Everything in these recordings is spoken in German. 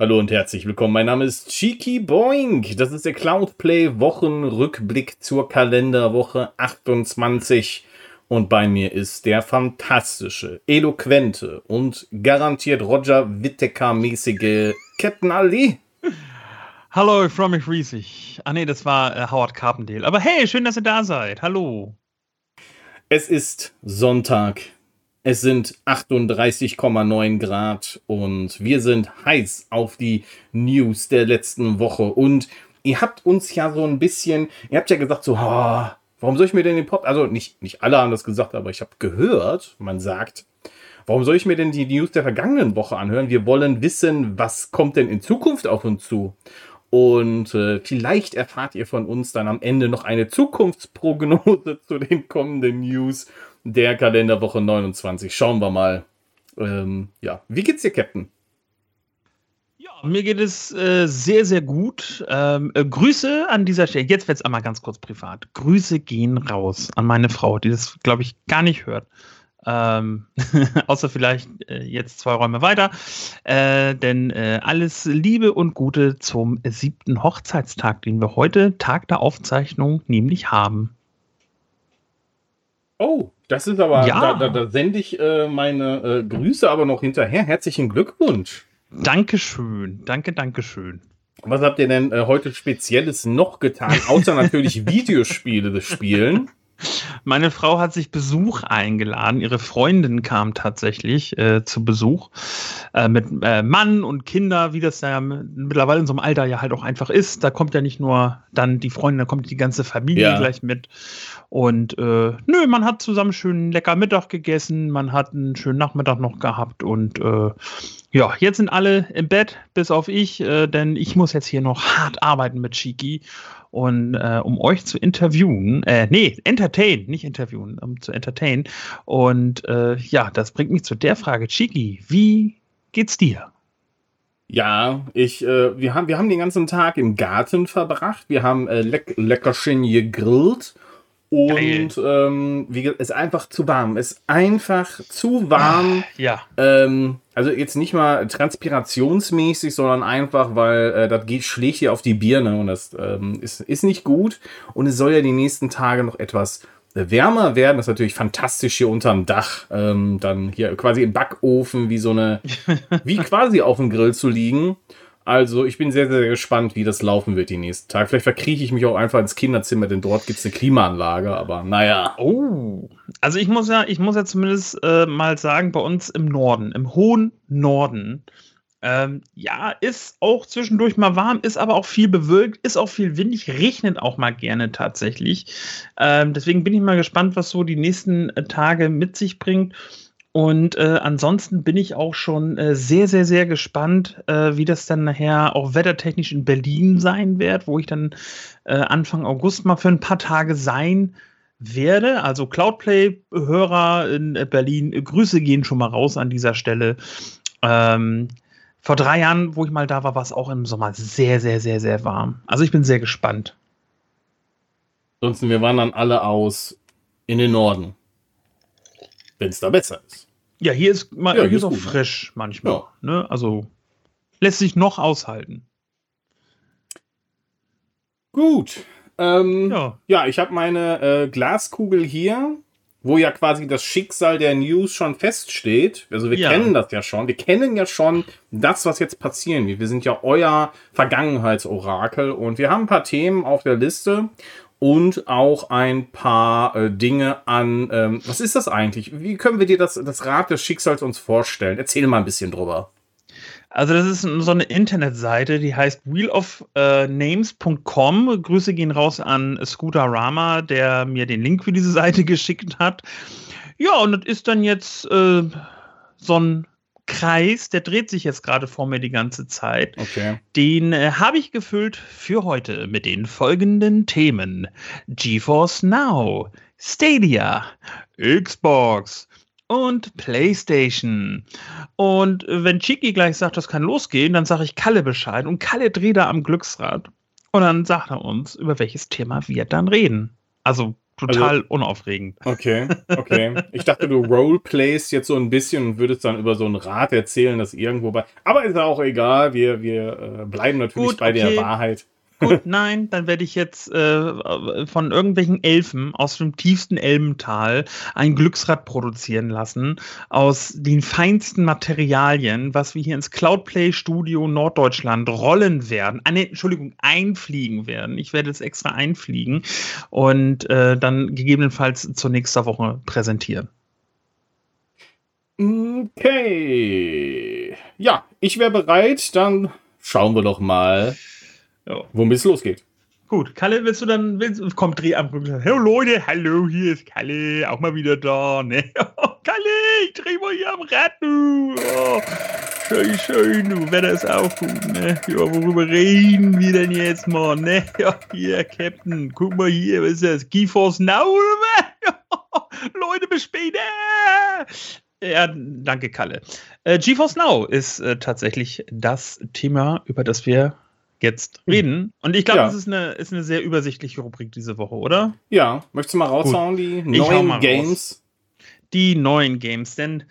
Hallo und herzlich willkommen. Mein Name ist Cheeky Boing. Das ist der Cloudplay Wochenrückblick zur Kalenderwoche 28. Und bei mir ist der fantastische, eloquente und garantiert Roger Whittaker-mäßige Captain Ali. Hallo, ich freue mich riesig. Ah nee, das war äh, Howard Carpendale. Aber hey, schön, dass ihr da seid. Hallo. Es ist Sonntag, es sind 38,9 Grad und wir sind heiß auf die News der letzten Woche. Und ihr habt uns ja so ein bisschen, ihr habt ja gesagt so, oh, warum soll ich mir denn den Pop, also nicht, nicht alle haben das gesagt, aber ich habe gehört, man sagt, warum soll ich mir denn die News der vergangenen Woche anhören? Wir wollen wissen, was kommt denn in Zukunft auf uns zu? Und äh, vielleicht erfahrt ihr von uns dann am Ende noch eine Zukunftsprognose zu den kommenden News der Kalenderwoche 29. Schauen wir mal. Ähm, ja, wie geht's dir, Captain? Ja, mir geht es äh, sehr, sehr gut. Ähm, äh, Grüße an dieser Stelle. Jetzt wird es einmal ganz kurz privat. Grüße gehen raus an meine Frau, die das, glaube ich, gar nicht hört. Ähm, außer vielleicht äh, jetzt zwei Räume weiter. Äh, denn äh, alles Liebe und Gute zum siebten Hochzeitstag, den wir heute, Tag der Aufzeichnung, nämlich haben. Oh, das ist aber, ja. da, da, da sende ich äh, meine äh, Grüße aber noch hinterher. Herzlichen Glückwunsch. Dankeschön, danke, dankeschön. Was habt ihr denn äh, heute Spezielles noch getan, außer natürlich Videospiele spielen? Meine Frau hat sich Besuch eingeladen. Ihre Freundin kam tatsächlich äh, zu Besuch äh, mit äh, Mann und Kinder, wie das ja mittlerweile in so einem Alter ja halt auch einfach ist. Da kommt ja nicht nur dann die Freundin, da kommt die ganze Familie ja. gleich mit. Und äh, nö, man hat zusammen schön lecker Mittag gegessen, man hat einen schönen Nachmittag noch gehabt und äh, ja, jetzt sind alle im Bett, bis auf ich, äh, denn ich muss jetzt hier noch hart arbeiten mit Shiki. Und äh, um euch zu interviewen, äh, nee, entertain, nicht interviewen, um zu entertain. Und äh, ja, das bringt mich zu der Frage, Chiki, wie geht's dir? Ja, ich, äh, wir, haben, wir haben den ganzen Tag im Garten verbracht. Wir haben äh, leck, Leckerchen gegrillt. Und ähm, wie ist einfach zu warm. Es ist einfach zu warm. Ah, ja. Ähm, also jetzt nicht mal transpirationsmäßig, sondern einfach, weil äh, das geht, schlägt hier auf die Birne und das ähm, ist, ist nicht gut. Und es soll ja die nächsten Tage noch etwas wärmer werden. Das ist natürlich fantastisch hier unterm Dach. Ähm, dann hier quasi im Backofen wie so eine, wie quasi auf dem Grill zu liegen. Also ich bin sehr, sehr gespannt, wie das laufen wird die nächsten Tage. Vielleicht verkrieche ich mich auch einfach ins Kinderzimmer, denn dort gibt es eine Klimaanlage, aber naja. Oh. Also ich muss ja, ich muss ja zumindest äh, mal sagen, bei uns im Norden, im hohen Norden, ähm, ja, ist auch zwischendurch mal warm, ist aber auch viel bewölkt, ist auch viel windig, regnet auch mal gerne tatsächlich. Ähm, deswegen bin ich mal gespannt, was so die nächsten äh, Tage mit sich bringt. Und äh, ansonsten bin ich auch schon äh, sehr, sehr, sehr gespannt, äh, wie das dann nachher auch wettertechnisch in Berlin sein wird, wo ich dann äh, Anfang August mal für ein paar Tage sein werde. Also Cloudplay-Hörer in Berlin, Grüße gehen schon mal raus an dieser Stelle. Ähm, vor drei Jahren, wo ich mal da war, war es auch im Sommer sehr, sehr, sehr, sehr warm. Also ich bin sehr gespannt. Ansonsten, wir wandern alle aus in den Norden wenn es da besser ist. Ja, hier ist, mal, ja, hier, hier ist auch gut, ne? frisch manchmal. Ja. Ne? Also lässt sich noch aushalten. Gut. Ähm, ja. ja, ich habe meine äh, Glaskugel hier, wo ja quasi das Schicksal der News schon feststeht. Also wir ja. kennen das ja schon. Wir kennen ja schon das, was jetzt passieren wird. Wir sind ja euer Vergangenheitsorakel und wir haben ein paar Themen auf der Liste und auch ein paar äh, Dinge an. Ähm, was ist das eigentlich? Wie können wir dir das, das Rad des Schicksals uns vorstellen? Erzähl mal ein bisschen drüber. Also das ist so eine Internetseite, die heißt wheelofnames.com. Grüße gehen raus an Scooter Rama, der mir den Link für diese Seite geschickt hat. Ja, und das ist dann jetzt äh, so ein Kreis, der dreht sich jetzt gerade vor mir die ganze Zeit. Okay. Den äh, habe ich gefüllt für heute mit den folgenden Themen: GeForce Now, Stadia, Xbox und PlayStation. Und wenn Chiki gleich sagt, das kann losgehen, dann sage ich Kalle Bescheid und Kalle dreht da am Glücksrad. Und dann sagt er uns, über welches Thema wir dann reden. Also total also, unaufregend. Okay, okay. Ich dachte, du roleplayst jetzt so ein bisschen und würdest dann über so ein Rad erzählen, das irgendwo bei. Aber ist ja auch egal, wir, wir äh, bleiben natürlich Gut, bei okay. der Wahrheit. Gut, nein, dann werde ich jetzt äh, von irgendwelchen Elfen aus dem tiefsten Elbental ein Glücksrad produzieren lassen aus den feinsten Materialien, was wir hier ins Cloudplay Studio Norddeutschland rollen werden. Ah, Entschuldigung, einfliegen werden. Ich werde es extra einfliegen und äh, dann gegebenenfalls zur nächsten Woche präsentieren. Okay. Ja, ich wäre bereit. Dann schauen wir doch mal ja. Womit es losgeht. Gut, Kalle, willst du dann, willst, komm, dreh am Hallo Leute, hallo, hier ist Kalle, auch mal wieder da, ne? Kalle, ich dreh mal hier am Rad, du. Oh, schön, schön, du, Wetter ist auch gut, ne? Ja, worüber reden wir denn jetzt mal, ne? Ja, hier, Captain, guck mal hier, was ist das? GeForce Now, oder? Leute, bis später! Ja, danke, Kalle. Äh, GeForce Now ist äh, tatsächlich das Thema, über das wir jetzt hm. reden. Und ich glaube, ja. das ist eine, ist eine sehr übersichtliche Rubrik diese Woche, oder? Ja, möchtest du mal raushauen, Gut. die neuen Games? Raus. Die neuen Games, denn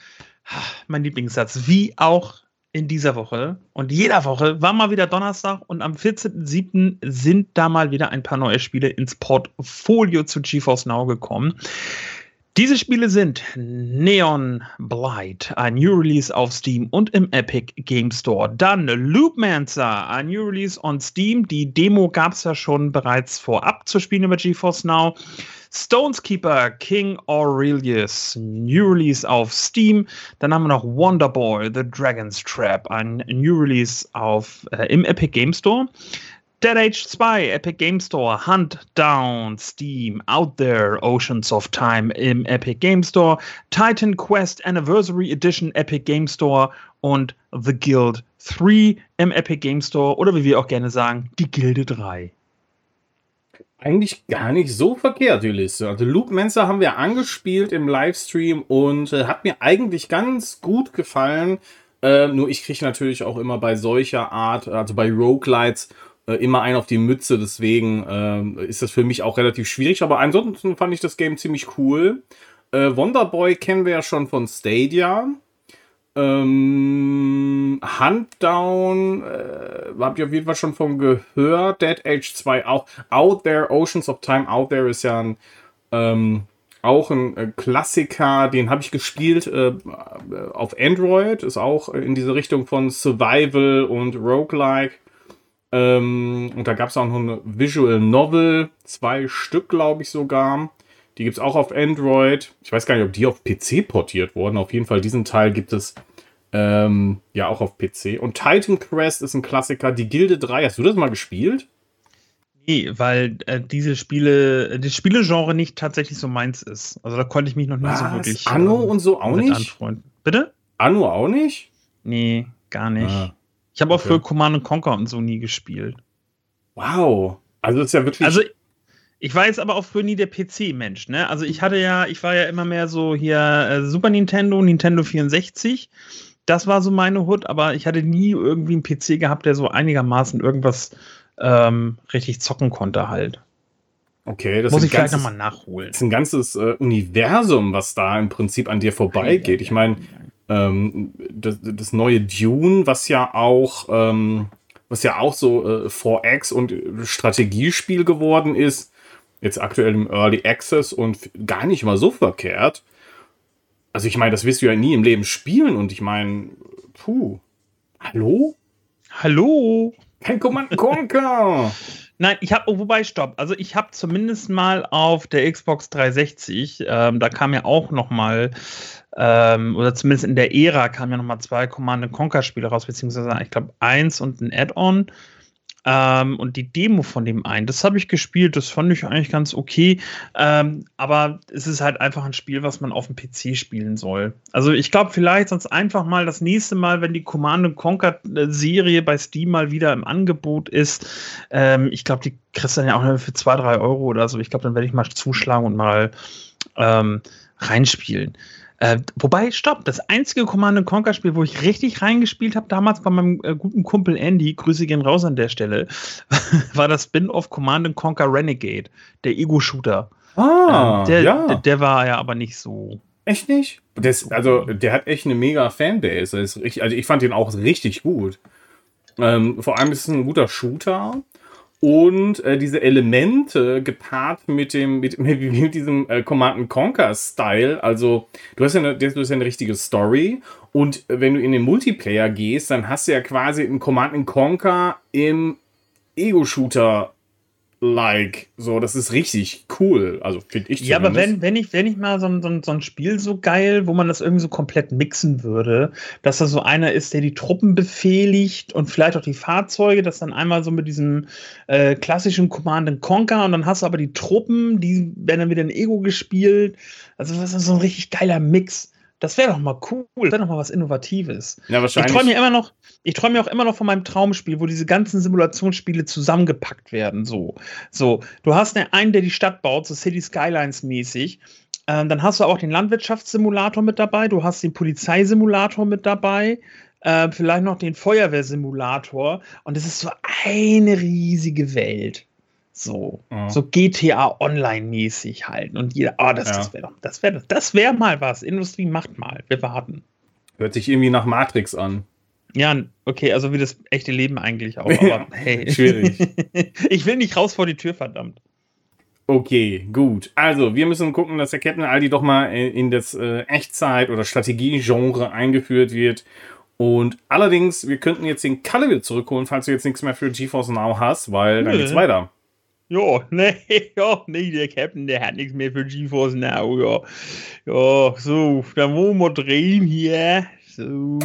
mein Lieblingssatz, wie auch in dieser Woche und jeder Woche war mal wieder Donnerstag und am 14.07. sind da mal wieder ein paar neue Spiele ins Portfolio zu GeForce Now gekommen. Diese Spiele sind Neon Blight, ein New Release auf Steam und im Epic Game Store. Dann Loopmancer, ein New Release on Steam. Die Demo gab es ja schon bereits vorab zu spielen über GeForce Now. Stoneskeeper King Aurelius, New Release auf Steam. Dann haben wir noch Wonderboy, The Dragon's Trap, ein New Release auf, äh, im Epic Game Store. Dead Age 2, Epic Game Store, Hunt Down, Steam, Out There, Oceans of Time im Epic Game Store, Titan Quest Anniversary Edition Epic Game Store und The Guild 3 im Epic Game Store oder wie wir auch gerne sagen, die Gilde 3. Eigentlich gar nicht so verkehrt, die Liste. Also Luke Menzer haben wir angespielt im Livestream und äh, hat mir eigentlich ganz gut gefallen. Äh, nur ich kriege natürlich auch immer bei solcher Art, also bei Roguelites, äh, immer ein auf die Mütze, deswegen äh, ist das für mich auch relativ schwierig. Aber ansonsten fand ich das Game ziemlich cool. Äh, Wonderboy kennen wir ja schon von Stadia. Ähm, Huntdown, äh, habt ihr auf jeden Fall schon von gehört. Dead Age 2 auch. Out There, Oceans of Time, Out There ist ja ein, ähm, auch ein äh, Klassiker, den habe ich gespielt äh, auf Android, ist auch in diese Richtung von Survival und Roguelike. Ähm, und da gab es auch noch eine Visual Novel, zwei Stück, glaube ich sogar. Die gibt es auch auf Android. Ich weiß gar nicht, ob die auf PC portiert wurden. Auf jeden Fall, diesen Teil gibt es ähm, ja auch auf PC. Und Titan Quest ist ein Klassiker. Die Gilde 3, hast du das mal gespielt? Nee, weil äh, diese Spiele, das Spielegenre nicht tatsächlich so meins ist. Also da konnte ich mich noch nie Was? so wirklich. Anno ähm, und so auch nicht? Anfreunden. Bitte? Anno auch nicht? Nee, gar nicht. Ah. Ich habe auch okay. für Command Conquer und so nie gespielt. Wow. Also ist ja wirklich. Also ich war jetzt aber auch früher nie der PC-Mensch, ne? Also ich hatte ja, ich war ja immer mehr so hier äh, Super Nintendo, Nintendo 64. Das war so meine Hut, aber ich hatte nie irgendwie einen PC gehabt, der so einigermaßen irgendwas ähm, richtig zocken konnte halt. Okay, das muss ich ganzes, vielleicht nochmal nachholen. Das ist ein ganzes äh, Universum, was da im Prinzip an dir vorbeigeht. Ich meine, ähm, das, das, neue Dune, was ja auch, ähm, was ja auch so äh, 4X und Strategiespiel geworden ist, jetzt aktuell im Early Access und gar nicht mal so verkehrt. Also ich meine, das wirst du ja nie im Leben spielen und ich meine, puh, hallo? Hallo? Kein Command Conquer! Nein, ich habe, oh, wobei, stopp. Also ich habe zumindest mal auf der Xbox 360, ähm, da kam ja auch noch mal ähm, oder zumindest in der Ära kamen ja nochmal zwei Command Conquer Spiele raus, beziehungsweise ich glaube eins und ein Add-on. Ähm, und die Demo von dem einen, das habe ich gespielt, das fand ich eigentlich ganz okay. Ähm, aber es ist halt einfach ein Spiel, was man auf dem PC spielen soll. Also ich glaube, vielleicht sonst einfach mal das nächste Mal, wenn die Command Conquer Serie bei Steam mal wieder im Angebot ist. Ähm, ich glaube, die kriegst du dann ja auch für 2, 3 Euro oder so. Ich glaube, dann werde ich mal zuschlagen und mal ähm, reinspielen. Äh, wobei, stopp, das einzige Command Conquer Spiel, wo ich richtig reingespielt habe, damals bei meinem äh, guten Kumpel Andy, Grüße gehen raus an der Stelle, war das Spin-off Command Conquer Renegade, der Ego-Shooter. Ah, ähm, der, ja. der, der, war ja aber nicht so. Echt nicht? Das, also, der hat echt eine mega Fanbase. ist also, ich fand den auch richtig gut. Ähm, vor allem ist es ein guter Shooter. Und äh, diese Elemente gepaart mit dem, mit, mit, diesem äh, Command Conquer Style, also du hast ja eine, du hast ja eine richtige Story und wenn du in den Multiplayer gehst, dann hast du ja quasi einen Command Conquer im Ego-Shooter like. So, das ist richtig cool. Also finde ich Ja, aber wenn, wenn, ich, wenn ich mal so ein, so, ein, so ein Spiel so geil, wo man das irgendwie so komplett mixen würde, dass da so einer ist, der die Truppen befehligt und vielleicht auch die Fahrzeuge, das dann einmal so mit diesem äh, klassischen Command Conquer und dann hast du aber die Truppen, die werden dann wieder in Ego gespielt. Also das ist so ein richtig geiler Mix. Das wäre doch mal cool. Das wäre doch mal was Innovatives. Ja, wahrscheinlich. Ich träume mir immer noch, ich träume auch immer noch von meinem Traumspiel, wo diese ganzen Simulationsspiele zusammengepackt werden. So, so. Du hast einen, der die Stadt baut, so City Skylines mäßig. Ähm, dann hast du auch den Landwirtschaftssimulator mit dabei. Du hast den Polizeisimulator mit dabei. Äh, vielleicht noch den Feuerwehrsimulator. Und es ist so eine riesige Welt. So, ja. so GTA Online-mäßig halten. Und jeder, oh, das, ja. das wäre doch, das wäre das wär mal was. Industrie macht mal. Wir warten. Hört sich irgendwie nach Matrix an. Ja, okay, also wie das echte Leben eigentlich auch. Aber hey. Schwierig. ich will nicht raus vor die Tür, verdammt. Okay, gut. Also, wir müssen gucken, dass der Captain Aldi doch mal in das äh, Echtzeit- oder Strategie-Genre eingeführt wird. Und allerdings, wir könnten jetzt den Kalle wieder zurückholen, falls du jetzt nichts mehr für GeForce Now hast, weil dann geht's weiter. Ja, nee, ja, nee, der Captain, der hat nichts mehr für GeForce Now, ja. Ja, so, dann wollen wir drehen hier. So,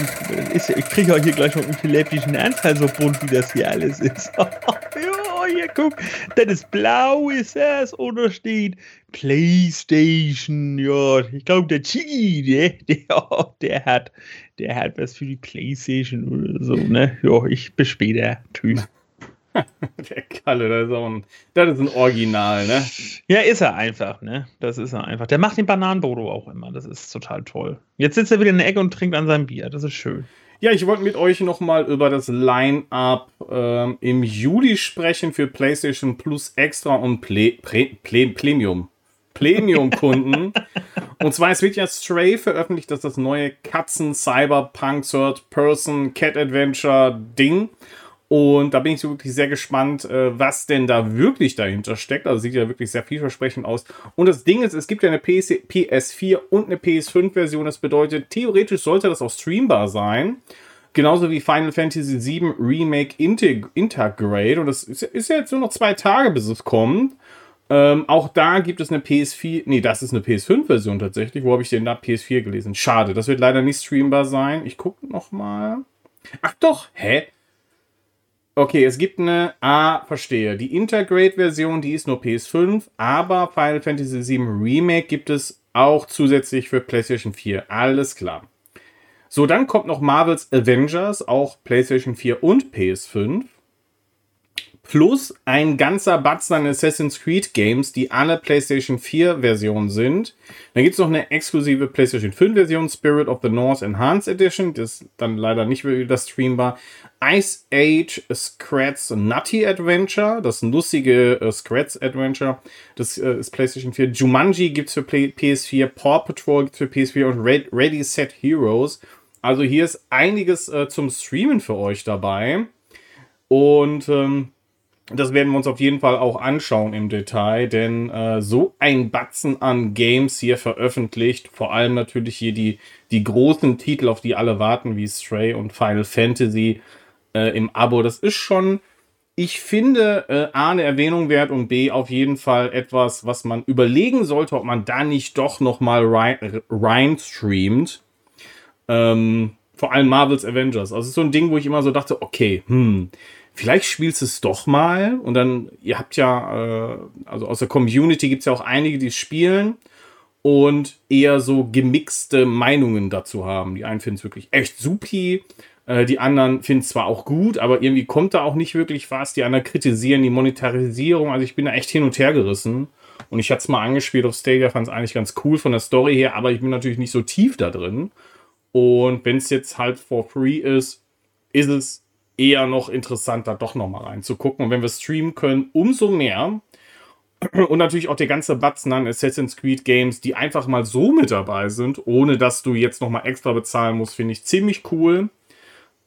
ist, ich kriege ja hier gleich noch einen epileptischen Anfall, so bunt wie das hier alles ist. ja, hier, guck, das ist blau, ist das, oder steht PlayStation, ja, ich glaube, der Chigi, der, der, der hat, der hat was für die PlayStation oder so, ne? Ja, ich bis später. Tschüss. Der Kalle, das ist, auch ein, das ist ein Original, ne? Ja, ist er einfach, ne? Das ist er einfach. Der macht den Bananenbodo auch immer. Das ist total toll. Jetzt sitzt er wieder in der Ecke und trinkt an seinem Bier. Das ist schön. Ja, ich wollte mit euch nochmal über das Line-Up ähm, im Juli sprechen für PlayStation Plus Extra und Ple Pre Ple Premium. Premium-Kunden. und zwar, es wird ja Stray veröffentlicht, das ist das neue Katzen Cyberpunk Und da bin ich wirklich sehr gespannt, äh, was denn da wirklich dahinter steckt. Also sieht ja wirklich sehr vielversprechend aus. Und das Ding ist, es gibt ja eine PS4 und eine PS5-Version. Das bedeutet, theoretisch sollte das auch streambar sein. Genauso wie Final Fantasy VII Remake Integ Intergrade. Und das ist, ist, ja jetzt nur noch zwei Tage, bis es kommt. Ähm, auch da gibt es eine PS4. Nee, das ist eine PS5-Version tatsächlich. Wo habe ich denn da PS4 gelesen? Schade, das wird leider nicht streambar sein. Ich gucke nochmal. Ach doch, hä? Okay, es gibt eine, ah, verstehe. Die Intergrade-Version, die ist nur PS5, aber Final Fantasy VII Remake gibt es auch zusätzlich für PlayStation 4. Alles klar. So, dann kommt noch Marvel's Avengers, auch PlayStation 4 und PS5 plus ein ganzer Batzen an Assassin's Creed Games, die alle PlayStation 4 Versionen sind. Dann gibt es noch eine exklusive PlayStation 5 Version, Spirit of the North Enhanced Edition, das ist dann leider nicht wieder streambar. Ice Age Scratch Nutty Adventure, das lustige äh, Scratch Adventure, das äh, ist PlayStation 4. Jumanji gibt es für Play PS4, Paw Patrol gibt es für PS4 und Red Ready Set Heroes. Also hier ist einiges äh, zum Streamen für euch dabei. Und ähm, das werden wir uns auf jeden Fall auch anschauen im Detail, denn äh, so ein Batzen an Games hier veröffentlicht, vor allem natürlich hier die, die großen Titel, auf die alle warten, wie Stray und Final Fantasy äh, im Abo, das ist schon, ich finde, äh, A, eine Erwähnung wert und B, auf jeden Fall etwas, was man überlegen sollte, ob man da nicht doch nochmal rein, rein streamt. Ähm, vor allem Marvel's Avengers. Also so ein Ding, wo ich immer so dachte, okay, hm, vielleicht spielst du es doch mal und dann, ihr habt ja, äh, also aus der Community gibt es ja auch einige, die spielen und eher so gemixte Meinungen dazu haben. Die einen finden es wirklich echt supi, äh, die anderen finden es zwar auch gut, aber irgendwie kommt da auch nicht wirklich was. Die anderen kritisieren die Monetarisierung. Also ich bin da echt hin und her gerissen. Und ich hatte es mal angespielt auf Stadia, fand es eigentlich ganz cool von der Story her, aber ich bin natürlich nicht so tief da drin. Und wenn es jetzt halt for free ist, ist es eher noch interessanter, doch nochmal reinzugucken. Und wenn wir streamen können, umso mehr. Und natürlich auch der ganze Batzen an Assassin's Creed Games, die einfach mal so mit dabei sind, ohne dass du jetzt nochmal extra bezahlen musst, finde ich ziemlich cool.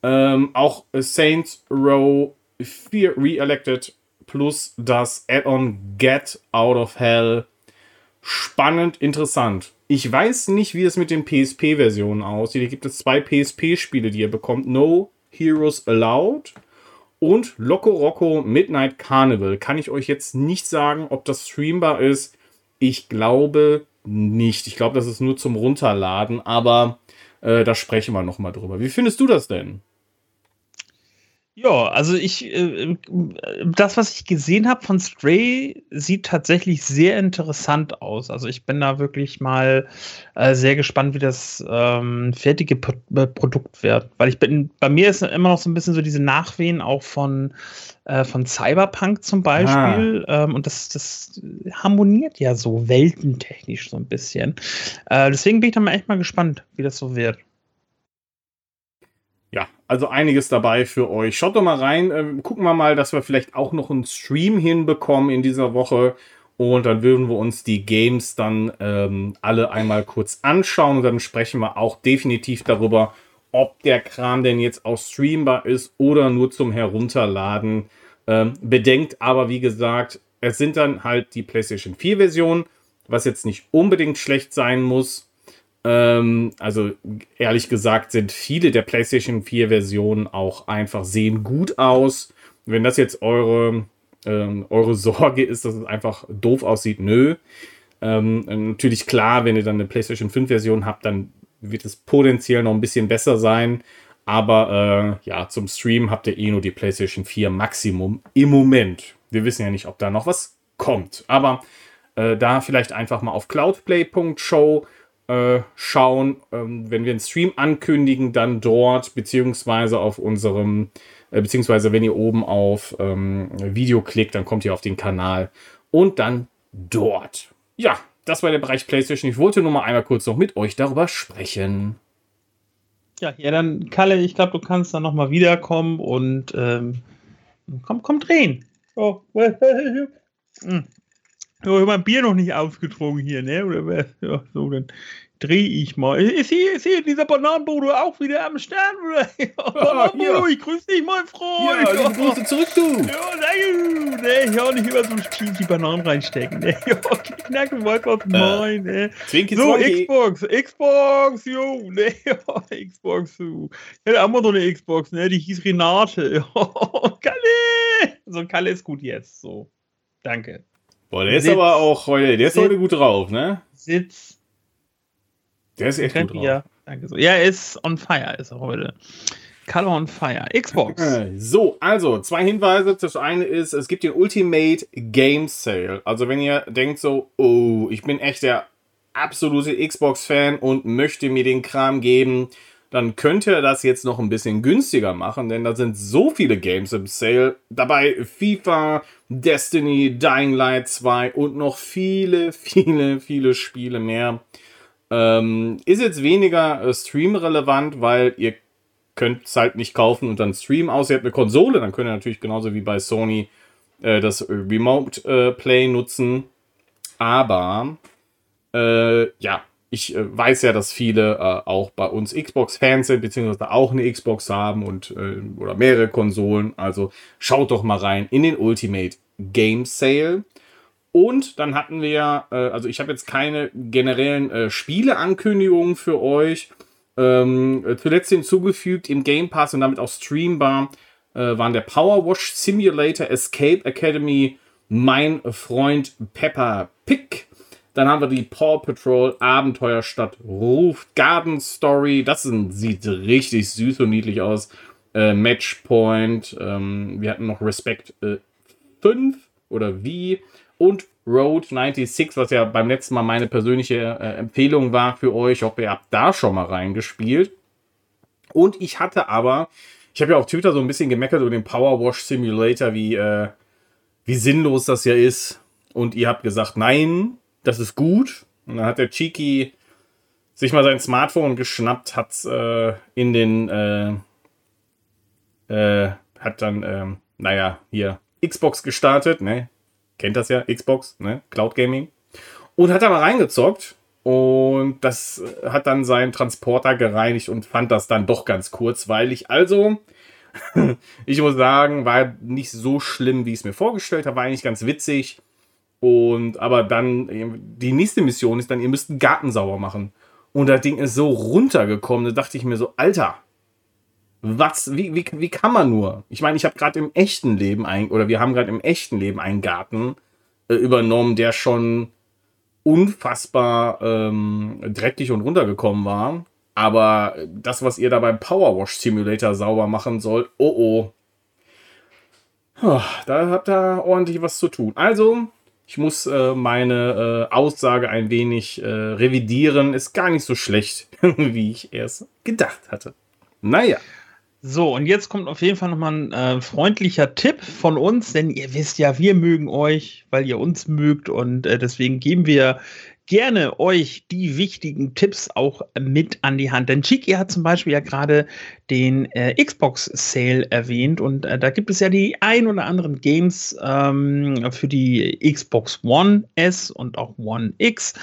Ähm, auch Saints Row 4 Re-Elected plus das Add-on Get Out of Hell. Spannend, interessant. Ich weiß nicht, wie es mit den PSP-Versionen aussieht. Hier gibt es zwei PSP-Spiele, die ihr bekommt. No Heroes Allowed und Loco Roco Midnight Carnival. Kann ich euch jetzt nicht sagen, ob das streambar ist. Ich glaube nicht. Ich glaube, das ist nur zum Runterladen, aber äh, da sprechen wir nochmal drüber. Wie findest du das denn? Ja, also ich, äh, das, was ich gesehen habe von Stray, sieht tatsächlich sehr interessant aus. Also ich bin da wirklich mal äh, sehr gespannt, wie das ähm, fertige P äh, Produkt wird. Weil ich bin, bei mir ist immer noch so ein bisschen so diese Nachwehen auch von, äh, von Cyberpunk zum Beispiel. Ah. Ähm, und das, das harmoniert ja so weltentechnisch so ein bisschen. Äh, deswegen bin ich da mal echt mal gespannt, wie das so wird. Ja, also einiges dabei für euch. Schaut doch mal rein. Ähm, gucken wir mal, dass wir vielleicht auch noch einen Stream hinbekommen in dieser Woche. Und dann würden wir uns die Games dann ähm, alle einmal kurz anschauen. Und dann sprechen wir auch definitiv darüber, ob der Kram denn jetzt auch streambar ist oder nur zum Herunterladen. Ähm, bedenkt aber, wie gesagt, es sind dann halt die PlayStation 4 Versionen, was jetzt nicht unbedingt schlecht sein muss. Ähm, also ehrlich gesagt sind viele der PlayStation 4 Versionen auch einfach sehen gut aus. Wenn das jetzt eure, ähm, eure Sorge ist, dass es einfach doof aussieht, nö. Ähm, natürlich klar, wenn ihr dann eine PlayStation 5 Version habt, dann wird es potenziell noch ein bisschen besser sein. Aber äh, ja, zum Stream habt ihr eh nur die PlayStation 4 Maximum im Moment. Wir wissen ja nicht, ob da noch was kommt. Aber äh, da vielleicht einfach mal auf cloudplay.show äh, schauen. Ähm, wenn wir einen Stream ankündigen, dann dort, beziehungsweise auf unserem, äh, beziehungsweise wenn ihr oben auf ähm, Video klickt, dann kommt ihr auf den Kanal und dann dort. Ja, das war der Bereich PlayStation. Ich wollte nur mal einmal kurz noch mit euch darüber sprechen. Ja, ja, dann Kalle, ich glaube, du kannst dann nochmal wiederkommen und ähm, komm, komm drehen. Oh. Hm. Ja, mein Bier noch nicht ausgetrunken hier, ne? Oder ja, so, dann drehe ich mal. Ist hier, ist hier dieser Bananenbodo auch wieder am Stern? Oder? Ja, Bananenbodo, ich grüße dich, mein Freund. Ja, liebe Grüße zurück, du. Ja, danke. Ne, ja, nicht immer so tief die Bananen reinstecken. Ne? Ja, knack, du weißt, was ich meine. Ne? So, Xbox, Xbox, jo, ne, ja, Xbox, so. Ich hatte auch mal so eine Xbox, ne, die hieß Renate. Ja, Kalle. So, Kalle ist gut jetzt, so. Danke. Boah, der Sitz, ist aber auch heute, der ist Sitz, heute gut drauf, ne? Sitz. Der ist echt gut drauf. Ja, danke so. Ja, er ist on fire, ist er heute. Color on Fire. Xbox. So, also zwei Hinweise. Das eine ist, es gibt den Ultimate Game Sale. Also wenn ihr denkt so, oh, ich bin echt der absolute Xbox-Fan und möchte mir den Kram geben, dann könnt ihr das jetzt noch ein bisschen günstiger machen, denn da sind so viele Games im Sale. Dabei FIFA, Destiny, Dying Light 2 und noch viele, viele, viele Spiele mehr. Ähm, ist jetzt weniger äh, stream-relevant, weil ihr könnt es halt nicht kaufen und dann streamen, außer ihr habt eine Konsole, dann könnt ihr natürlich genauso wie bei Sony äh, das Remote äh, Play nutzen. Aber äh, ja, ich äh, weiß ja, dass viele äh, auch bei uns Xbox-Fans sind, beziehungsweise auch eine Xbox haben und äh, oder mehrere Konsolen. Also schaut doch mal rein in den Ultimate Game Sale. Und dann hatten wir, äh, also ich habe jetzt keine generellen äh, Spieleankündigungen für euch. Ähm, zuletzt hinzugefügt im Game Pass und damit auch streambar äh, waren der Power Wash Simulator Escape Academy, mein Freund Pepper Pick dann haben wir die Paw Patrol Abenteuerstadt Ruf Garden Story. Das ist, sieht richtig süß und niedlich aus. äh, Matchpoint, ähm, wir hatten noch Respect äh, 5 oder wie und Road 96, was ja beim letzten Mal meine persönliche äh, Empfehlung war für euch. Ich hoffe, ihr habt da schon mal reingespielt. Und ich hatte aber, ich habe ja auf Twitter so ein bisschen gemeckert über den Power Wash Simulator, wie, äh, wie sinnlos das ja ist. Und ihr habt gesagt, nein, das ist gut. Und dann hat der Cheeky sich mal sein Smartphone geschnappt, hat äh, in den, äh, äh, hat dann, ähm, naja, hier Xbox gestartet, ne? Kennt das ja, Xbox, ne? Cloud Gaming. Und hat da mal reingezockt und das hat dann seinen Transporter gereinigt und fand das dann doch ganz kurzweilig. Also, ich muss sagen, war nicht so schlimm, wie ich es mir vorgestellt habe. War eigentlich ganz witzig. Und aber dann, die nächste Mission ist dann, ihr müsst einen Garten sauber machen. Und das Ding ist so runtergekommen, da dachte ich mir so, Alter, was, wie, wie, wie kann man nur? Ich meine, ich habe gerade im echten Leben ein, oder wir haben gerade im echten Leben einen Garten äh, übernommen, der schon unfassbar ähm, dreckig und runtergekommen war. Aber das, was ihr da beim Powerwash Simulator sauber machen sollt, oh oh. Da habt ihr ordentlich was zu tun. Also, ich muss äh, meine äh, Aussage ein wenig äh, revidieren. Ist gar nicht so schlecht, wie ich erst gedacht hatte. Naja. So, und jetzt kommt auf jeden Fall nochmal ein äh, freundlicher Tipp von uns, denn ihr wisst ja, wir mögen euch, weil ihr uns mögt und äh, deswegen geben wir gerne euch die wichtigen Tipps auch mit an die Hand. Denn Chiki hat zum Beispiel ja gerade den äh, Xbox Sale erwähnt und äh, da gibt es ja die ein oder anderen Games ähm, für die Xbox One S und auch One X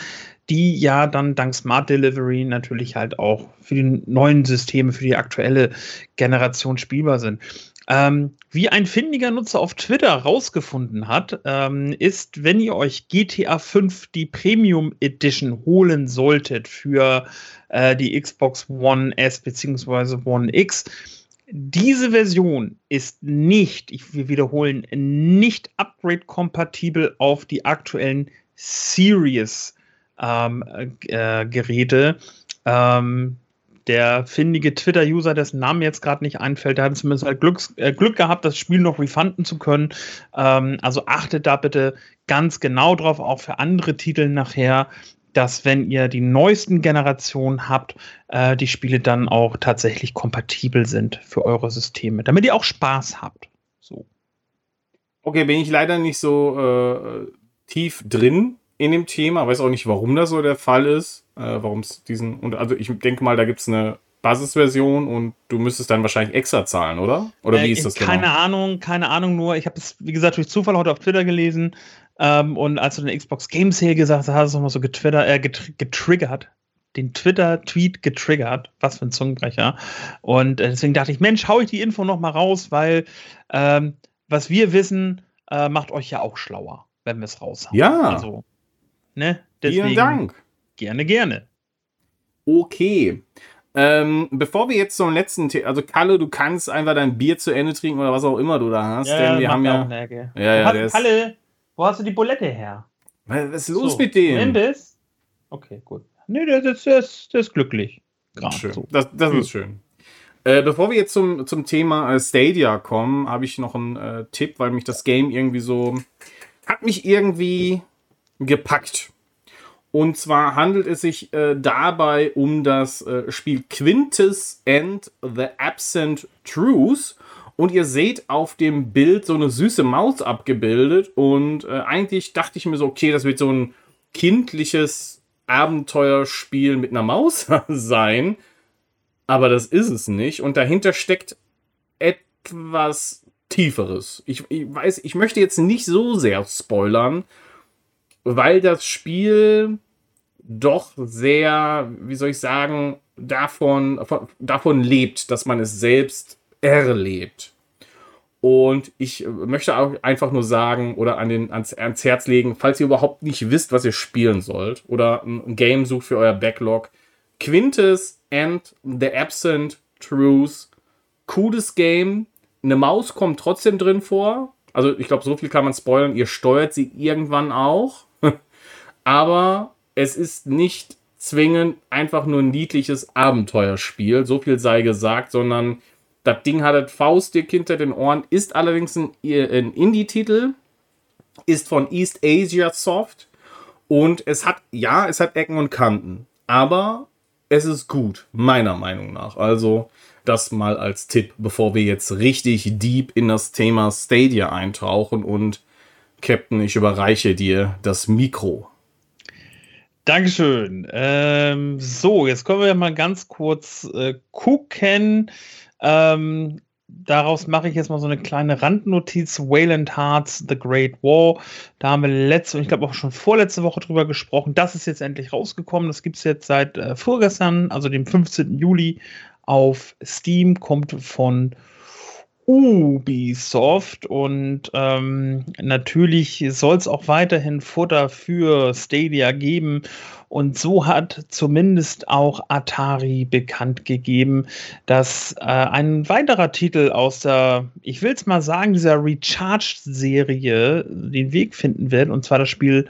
die ja dann dank Smart Delivery natürlich halt auch für die neuen Systeme, für die aktuelle Generation spielbar sind. Ähm, wie ein findiger Nutzer auf Twitter rausgefunden hat, ähm, ist, wenn ihr euch GTA 5 die Premium Edition holen solltet für äh, die Xbox One S bzw. One X, diese Version ist nicht, ich will wiederholen, nicht upgrade-kompatibel auf die aktuellen Series ähm, äh, Geräte. Ähm, der findige Twitter-User, dessen Namen jetzt gerade nicht einfällt, der hat zumindest halt Glück, äh, Glück gehabt, das Spiel noch refunden zu können. Ähm, also achtet da bitte ganz genau drauf, auch für andere Titel nachher, dass wenn ihr die neuesten Generationen habt, äh, die Spiele dann auch tatsächlich kompatibel sind für eure Systeme, damit ihr auch Spaß habt. So. Okay, bin ich leider nicht so äh, tief drin in dem Thema. Weiß auch nicht, warum das so der Fall ist. Äh, warum es diesen. Und also ich denke mal, da gibt es eine Basisversion und du müsstest dann wahrscheinlich extra zahlen, oder? Oder wie äh, ist das Keine genau? Ahnung, keine Ahnung nur. Ich habe es, wie gesagt, durch Zufall heute auf Twitter gelesen. Ähm, und als du den Xbox Game Sale gesagt hast, hast du es nochmal so getwitter, äh, getriggert. Den Twitter-Tweet getriggert. Was für ein Zungenbrecher. Und äh, deswegen dachte ich, Mensch, hau ich die Info nochmal raus, weil ähm, was wir wissen, äh, macht euch ja auch schlauer, wenn wir es raushauen. Ja. Also, Ne? Deswegen, Vielen Dank. Gerne, gerne. Okay. Ähm, bevor wir jetzt zum letzten Thema, also Kalle, du kannst einfach dein Bier zu Ende trinken oder was auch immer du da hast, ja, denn wir haben ja, ja, ja, der Kalle, wo hast du die Bulette her? Was ist los so, mit dem? Imbiss? Okay, gut. Nee, der, der, der, ist, der ist glücklich. Schön. So. Das, das ist schön. Äh, bevor wir jetzt zum, zum Thema äh, Stadia kommen, habe ich noch einen äh, Tipp, weil mich das Game irgendwie so hat mich irgendwie gepackt. Und zwar handelt es sich äh, dabei um das äh, Spiel Quintus and the Absent Truth. Und ihr seht auf dem Bild so eine süße Maus abgebildet. Und äh, eigentlich dachte ich mir so, okay, das wird so ein kindliches Abenteuerspiel mit einer Maus sein. Aber das ist es nicht. Und dahinter steckt etwas Tieferes. Ich, ich weiß, ich möchte jetzt nicht so sehr spoilern, weil das Spiel doch sehr, wie soll ich sagen, davon, von, davon lebt, dass man es selbst erlebt. Und ich möchte auch einfach nur sagen oder an den, ans, ans Herz legen, falls ihr überhaupt nicht wisst, was ihr spielen sollt oder ein Game sucht für euer Backlog, Quintus and the Absent Truth. Cooles Game. Eine Maus kommt trotzdem drin vor. Also ich glaube, so viel kann man spoilern. Ihr steuert sie irgendwann auch. Aber es ist nicht zwingend einfach nur ein niedliches Abenteuerspiel, so viel sei gesagt, sondern Das Ding hat das Faustdick hinter den Ohren, ist allerdings ein, ein Indie-Titel, ist von East Asia Soft und es hat, ja, es hat Ecken und Kanten, aber es ist gut, meiner Meinung nach. Also das mal als Tipp, bevor wir jetzt richtig deep in das Thema Stadia eintauchen und Captain, ich überreiche dir das Mikro. Dankeschön. Ähm, so, jetzt können wir mal ganz kurz äh, gucken. Ähm, daraus mache ich jetzt mal so eine kleine Randnotiz. Wayland Hearts, The Great War. Da haben wir letzte, ich glaube auch schon vorletzte Woche drüber gesprochen. Das ist jetzt endlich rausgekommen. Das gibt es jetzt seit äh, vorgestern, also dem 15. Juli auf Steam. Kommt von Ubisoft und ähm, natürlich soll es auch weiterhin Futter für Stadia geben und so hat zumindest auch Atari bekannt gegeben, dass äh, ein weiterer Titel aus der, ich will es mal sagen, dieser Recharged-Serie den Weg finden wird und zwar das Spiel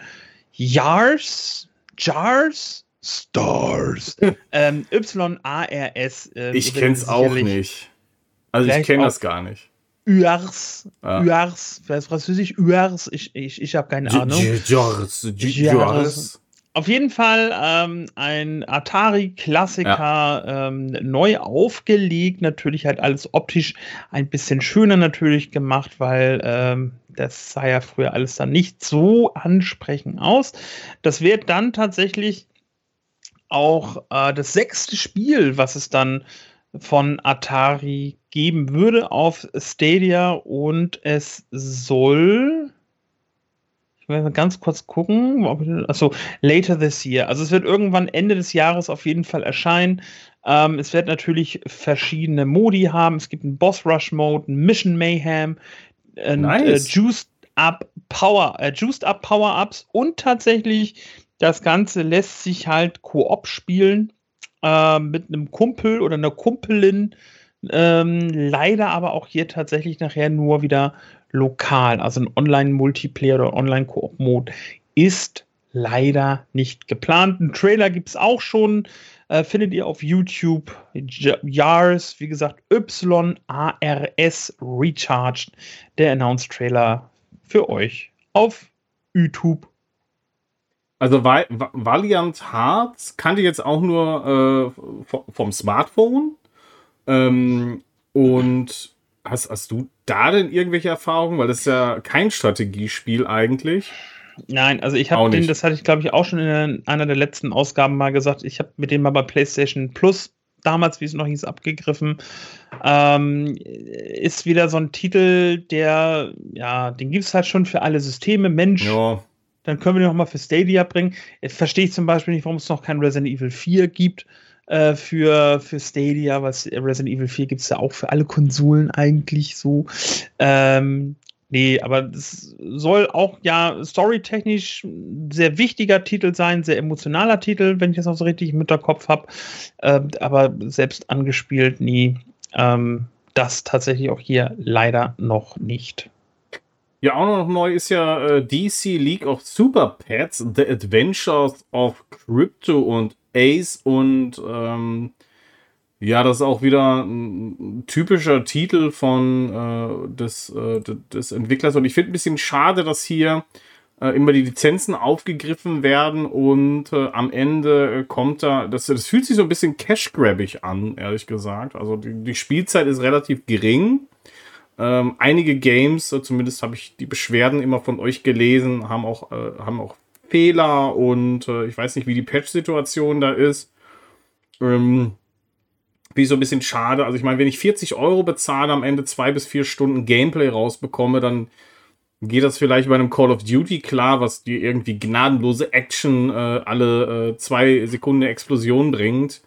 Yars, Jars, Stars, ähm, Y-A-R-S. Äh, ich kenne es auch nicht. Also ich kenne das gar nicht. Uars, ja. Uars, wer ist Französisch? Uars, ich, ich, ich habe keine Ahnung. Jars, Auf jeden Fall ähm, ein Atari-Klassiker, ja. ähm, neu aufgelegt, natürlich halt alles optisch ein bisschen schöner natürlich gemacht, weil ähm, das sah ja früher alles dann nicht so ansprechend aus. Das wird dann tatsächlich auch äh, das sechste Spiel, was es dann von Atari geben würde auf Stadia und es soll. Ich will mal ganz kurz gucken. Achso, later this year. Also es wird irgendwann Ende des Jahres auf jeden Fall erscheinen. Ähm, es wird natürlich verschiedene Modi haben. Es gibt einen Boss Rush Mode, einen Mission Mayhem, ein, nice. äh, Juiced Up Power, äh, Juiced Up Power Ups und tatsächlich das Ganze lässt sich halt Koop spielen äh, mit einem Kumpel oder einer Kumpelin. Ähm, leider aber auch hier tatsächlich nachher nur wieder lokal. Also ein Online-Multiplayer oder Online-Koop-Mode ist leider nicht geplant. Ein Trailer gibt es auch schon. Äh, findet ihr auf YouTube. YARS, wie gesagt, Y-A-R-S Recharged. Der Announced Trailer für euch auf YouTube. Also Valiant Hearts kannte ich jetzt auch nur äh, vom Smartphone. Ähm, und hast, hast du da denn irgendwelche Erfahrungen? Weil das ist ja kein Strategiespiel eigentlich. Nein, also ich habe den, das hatte ich glaube ich auch schon in einer der letzten Ausgaben mal gesagt, ich habe mit dem mal bei PlayStation Plus damals, wie es noch hieß, abgegriffen. Ähm, ist wieder so ein Titel, der, ja, den gibt es halt schon für alle Systeme. Mensch, ja dann können wir den noch mal für Stadia bringen. Jetzt verstehe ich zum Beispiel nicht, warum es noch kein Resident Evil 4 gibt äh, für, für Stadia, was Resident Evil 4 gibt es ja auch für alle Konsolen eigentlich so. Ähm, nee, aber es soll auch ja storytechnisch sehr wichtiger Titel sein, sehr emotionaler Titel, wenn ich das noch so richtig im Hinterkopf habe. Äh, aber selbst angespielt nie. Ähm, das tatsächlich auch hier leider noch nicht. Ja, auch noch neu ist ja äh, DC League of Super Pets, The Adventures of Crypto und Ace und ähm, ja, das ist auch wieder ein typischer Titel von äh, des, äh, des Entwicklers und ich finde ein bisschen schade, dass hier äh, immer die Lizenzen aufgegriffen werden und äh, am Ende äh, kommt da, das, das fühlt sich so ein bisschen cash-grabbig an, ehrlich gesagt. Also die, die Spielzeit ist relativ gering ähm, einige Games, äh, zumindest habe ich die Beschwerden immer von euch gelesen, haben auch, äh, haben auch Fehler und äh, ich weiß nicht, wie die Patch-Situation da ist. Ähm, Bin so ein bisschen schade. Also ich meine, wenn ich 40 Euro bezahle, am Ende zwei bis vier Stunden Gameplay rausbekomme, dann geht das vielleicht bei einem Call of Duty klar, was dir irgendwie gnadenlose Action äh, alle äh, zwei Sekunden Explosion bringt.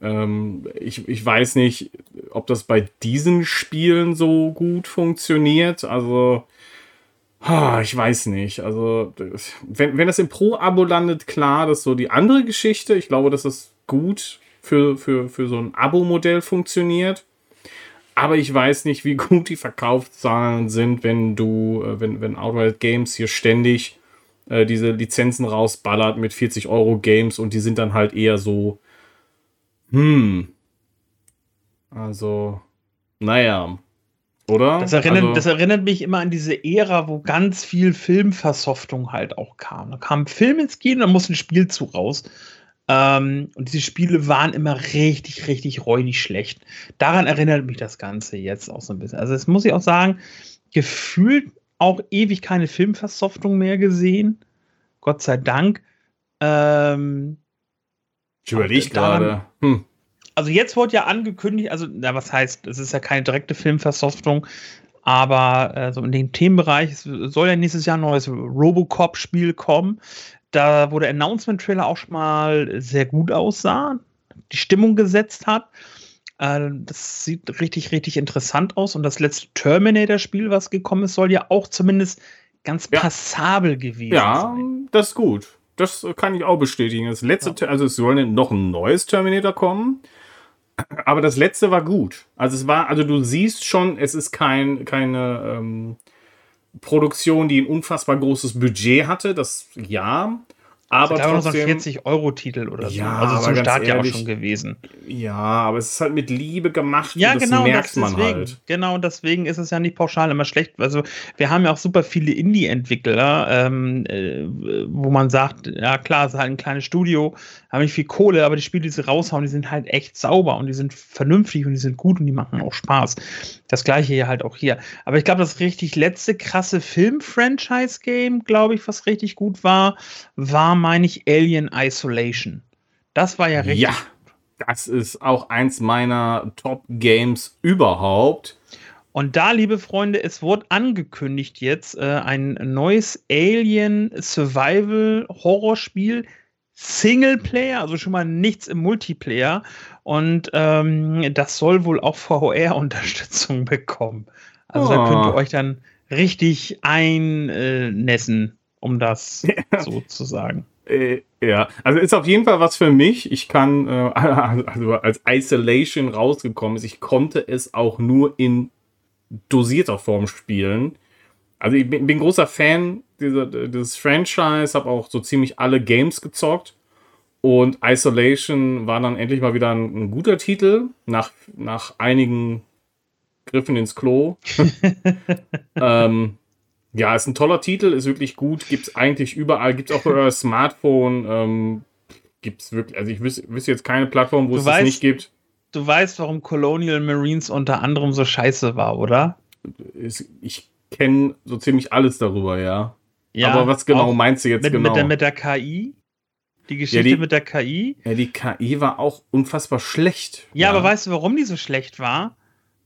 Ähm, ich, ich weiß nicht, ob das bei diesen Spielen so gut funktioniert. Also, ich weiß nicht. Also, wenn, wenn das im Pro-Abo landet, klar, das ist so die andere Geschichte. Ich glaube, dass das gut für, für, für so ein Abo-Modell funktioniert. Aber ich weiß nicht, wie gut die Verkaufszahlen sind, wenn du, äh, wenn, wenn Outright Games hier ständig äh, diese Lizenzen rausballert mit 40 Euro Games und die sind dann halt eher so hm. Also, naja. Oder? Das erinnert, also, das erinnert mich immer an diese Ära, wo ganz viel Filmversoftung halt auch kam. Da kam ein Film ins Kino, da muss ein Spielzug raus. Ähm, und diese Spiele waren immer richtig, richtig räudig schlecht. Daran erinnert mich das Ganze jetzt auch so ein bisschen. Also, das muss ich auch sagen, gefühlt auch ewig keine Filmversoftung mehr gesehen. Gott sei Dank. Ähm, ich überlege gerade. Hm. Also jetzt wurde ja angekündigt, also na, was heißt, es ist ja keine direkte Filmversoftung, aber äh, so in dem Themenbereich soll ja nächstes Jahr ein neues Robocop-Spiel kommen. Da wo der Announcement-Trailer auch schon mal sehr gut aussah, die Stimmung gesetzt hat. Äh, das sieht richtig, richtig interessant aus. Und das letzte Terminator-Spiel, was gekommen ist, soll ja auch zumindest ganz ja. passabel gewesen ja, sein. Ja, das ist gut. Das kann ich auch bestätigen. Das letzte, ja. also es soll noch ein neues Terminator kommen. Aber das letzte war gut. Also es war, also du siehst schon, es ist kein, keine ähm, Produktion, die ein unfassbar großes Budget hatte. Das ja. Aber das trotzdem, so ein 40-Euro-Titel oder so. Ja, also zum Start ehrlich, ja auch schon gewesen. Ja, aber es ist halt mit Liebe gemacht. Ja, genau, merkt das man deswegen, halt. Genau, deswegen ist es ja nicht pauschal immer schlecht. Also wir haben ja auch super viele Indie-Entwickler, ähm, äh, wo man sagt, ja klar, es ist halt ein kleines Studio, haben nicht viel Kohle, aber die Spiele, die sie raushauen, die sind halt echt sauber und die sind vernünftig und die sind gut und die machen auch Spaß. Das gleiche hier halt auch hier. Aber ich glaube, das richtig letzte krasse Film-Franchise-Game, glaube ich, was richtig gut war, war, meine ich, Alien Isolation. Das war ja richtig. Ja, das ist auch eins meiner Top-Games überhaupt. Und da, liebe Freunde, es wurde angekündigt jetzt äh, ein neues Alien Survival Horrorspiel Singleplayer, also schon mal nichts im Multiplayer. Und ähm, das soll wohl auch VR-Unterstützung bekommen. Also oh. da könnt ihr oh. euch dann richtig einnässen, um das ja. so zu sagen. Äh, ja, also ist auf jeden Fall was für mich. Ich kann, äh, also als Isolation rausgekommen ist, ich konnte es auch nur in dosierter Form spielen. Also ich bin, bin großer Fan dieser, dieses Franchise, habe auch so ziemlich alle Games gezockt. Und Isolation war dann endlich mal wieder ein, ein guter Titel, nach, nach einigen Griffen ins Klo. ähm, ja, ist ein toller Titel, ist wirklich gut, gibt es eigentlich überall, gibt es auch für euer Smartphone, ähm, gibt es wirklich, also ich wüsste, wüsste jetzt keine Plattform, wo es das nicht gibt. Du weißt, warum Colonial Marines unter anderem so scheiße war, oder? Ich kenne so ziemlich alles darüber, ja. Ja, aber was genau meinst du jetzt mit, genau? Mit der, mit der KI? Die Geschichte ja, die, mit der KI? Ja, die KI war auch unfassbar schlecht. Ja, ja, aber weißt du, warum die so schlecht war?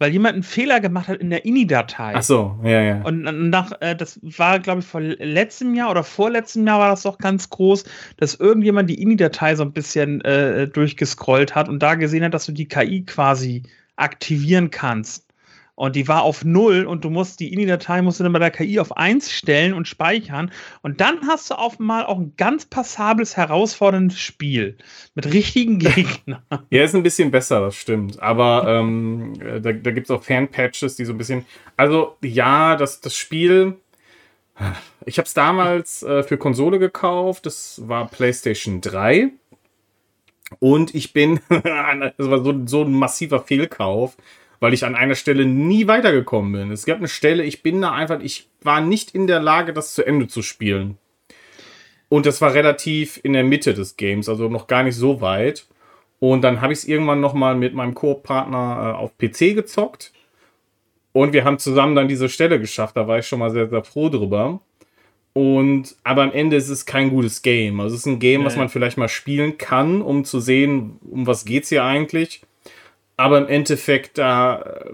Weil jemand einen Fehler gemacht hat in der INI-Datei. Ach so, ja, ja. Und nach, äh, das war, glaube ich, vor letztem Jahr oder vorletztem Jahr war das doch ganz groß, dass irgendjemand die INI-Datei so ein bisschen äh, durchgescrollt hat und da gesehen hat, dass du die KI quasi aktivieren kannst. Und die war auf null und du musst die INI-Datei musst du dann bei der KI auf 1 stellen und speichern. Und dann hast du auf einmal auch ein ganz passables, herausforderndes Spiel mit richtigen Gegnern. ja, ist ein bisschen besser, das stimmt. Aber ähm, da, da gibt es auch Fan-Patches, die so ein bisschen. Also, ja, das, das Spiel. Ich habe es damals äh, für Konsole gekauft. Das war PlayStation 3. Und ich bin, das war so, so ein massiver Fehlkauf weil ich an einer Stelle nie weitergekommen bin. Es gab eine Stelle, ich bin da einfach, ich war nicht in der Lage, das zu Ende zu spielen. Und das war relativ in der Mitte des Games, also noch gar nicht so weit. Und dann habe ich es irgendwann nochmal mit meinem Koop-Partner äh, auf PC gezockt. Und wir haben zusammen dann diese Stelle geschafft. Da war ich schon mal sehr, sehr froh drüber. Und aber am Ende ist es kein gutes Game. Also es ist ein Game, nee. was man vielleicht mal spielen kann, um zu sehen, um was geht es hier eigentlich aber im Endeffekt, da äh,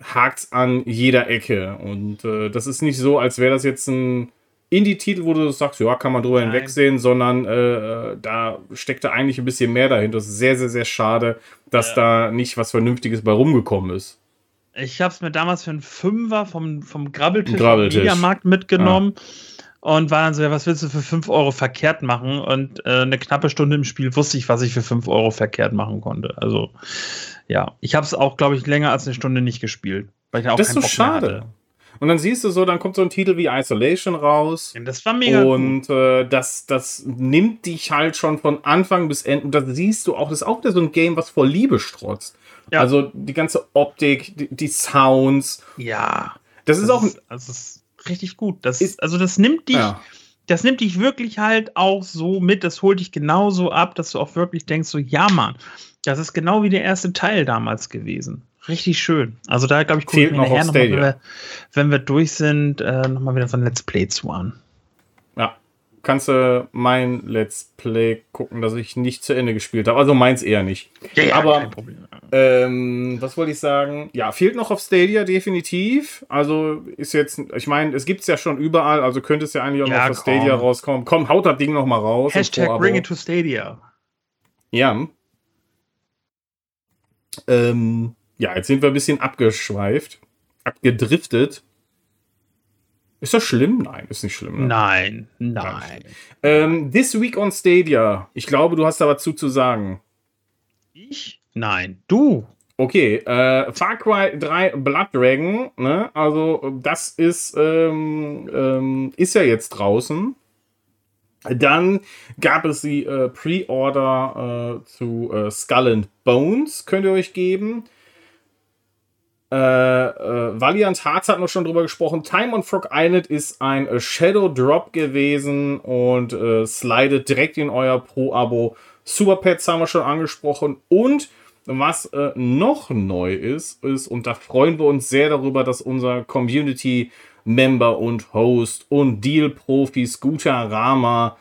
hakt es an jeder Ecke. Und äh, das ist nicht so, als wäre das jetzt ein Indie-Titel, wo du sagst, ja, kann man drüber Nein. hinwegsehen, sondern äh, äh, da steckt da eigentlich ein bisschen mehr dahinter. Das ist sehr, sehr, sehr schade, dass ja. da nicht was Vernünftiges bei rumgekommen ist. Ich habe es mir damals für einen Fünfer vom, vom Grabbeltisch, Grabbeltisch. Mediamarkt mitgenommen. Ah und war dann so, ja, was willst du für 5 Euro verkehrt machen? Und äh, eine knappe Stunde im Spiel wusste ich, was ich für 5 Euro verkehrt machen konnte. Also ja, ich habe es auch, glaube ich, länger als eine Stunde nicht gespielt, weil ich auch das ist so Bock schade. Und dann siehst du so, dann kommt so ein Titel wie Isolation raus. Das war mega Und äh, das, das nimmt dich halt schon von Anfang bis Ende. Und da siehst du auch, das ist auch wieder so ein Game, was vor Liebe strotzt. Ja. Also die ganze Optik, die, die Sounds. Ja. Das, das ist auch. Ist, also ist richtig gut. Das ist, also das nimmt dich. Ja. Das nimmt dich wirklich halt auch so mit, das holt dich genauso ab, dass du auch wirklich denkst, so, ja, Mann, das ist genau wie der erste Teil damals gewesen. Richtig schön. Also da, glaube ich, gucke ich mir nachher nochmal, wenn wir, wenn wir durch sind, äh, nochmal wieder so ein Let's Play zu an kannst du mein Let's Play gucken, dass ich nicht zu Ende gespielt habe. Also meins eher nicht. Ja, ja, Aber ähm, was wollte ich sagen? Ja, fehlt noch auf Stadia definitiv. Also ist jetzt, ich meine, es gibt es ja schon überall, also könnte es ja eigentlich auch ja, noch auf Stadia rauskommen. Komm, haut das Ding noch mal raus. Hashtag bring it to Stadia. Ja. Ähm, ja, jetzt sind wir ein bisschen abgeschweift, abgedriftet. Ist das schlimm? Nein, ist nicht schlimm. Ne? Nein, nein. Ähm, This Week on Stadia. Ich glaube, du hast da was zu, zu sagen. Ich? Nein, du. Okay, äh, Far Cry 3 Blood Dragon, ne? Also, das ist, ähm, ähm, ist ja jetzt draußen. Dann gab es die äh, Pre-Order äh, zu äh, Skull and Bones, könnt ihr euch geben. Äh, äh, Valiant Hearts hat noch schon drüber gesprochen. Time on Frog Island ist ein äh, Shadow Drop gewesen und äh, slidet direkt in euer Pro-Abo. Super Pets haben wir schon angesprochen. Und was noch neu ist, ist, und da freuen wir uns sehr darüber, dass unser Community-Member und Host und Deal-Profi Scooter Rama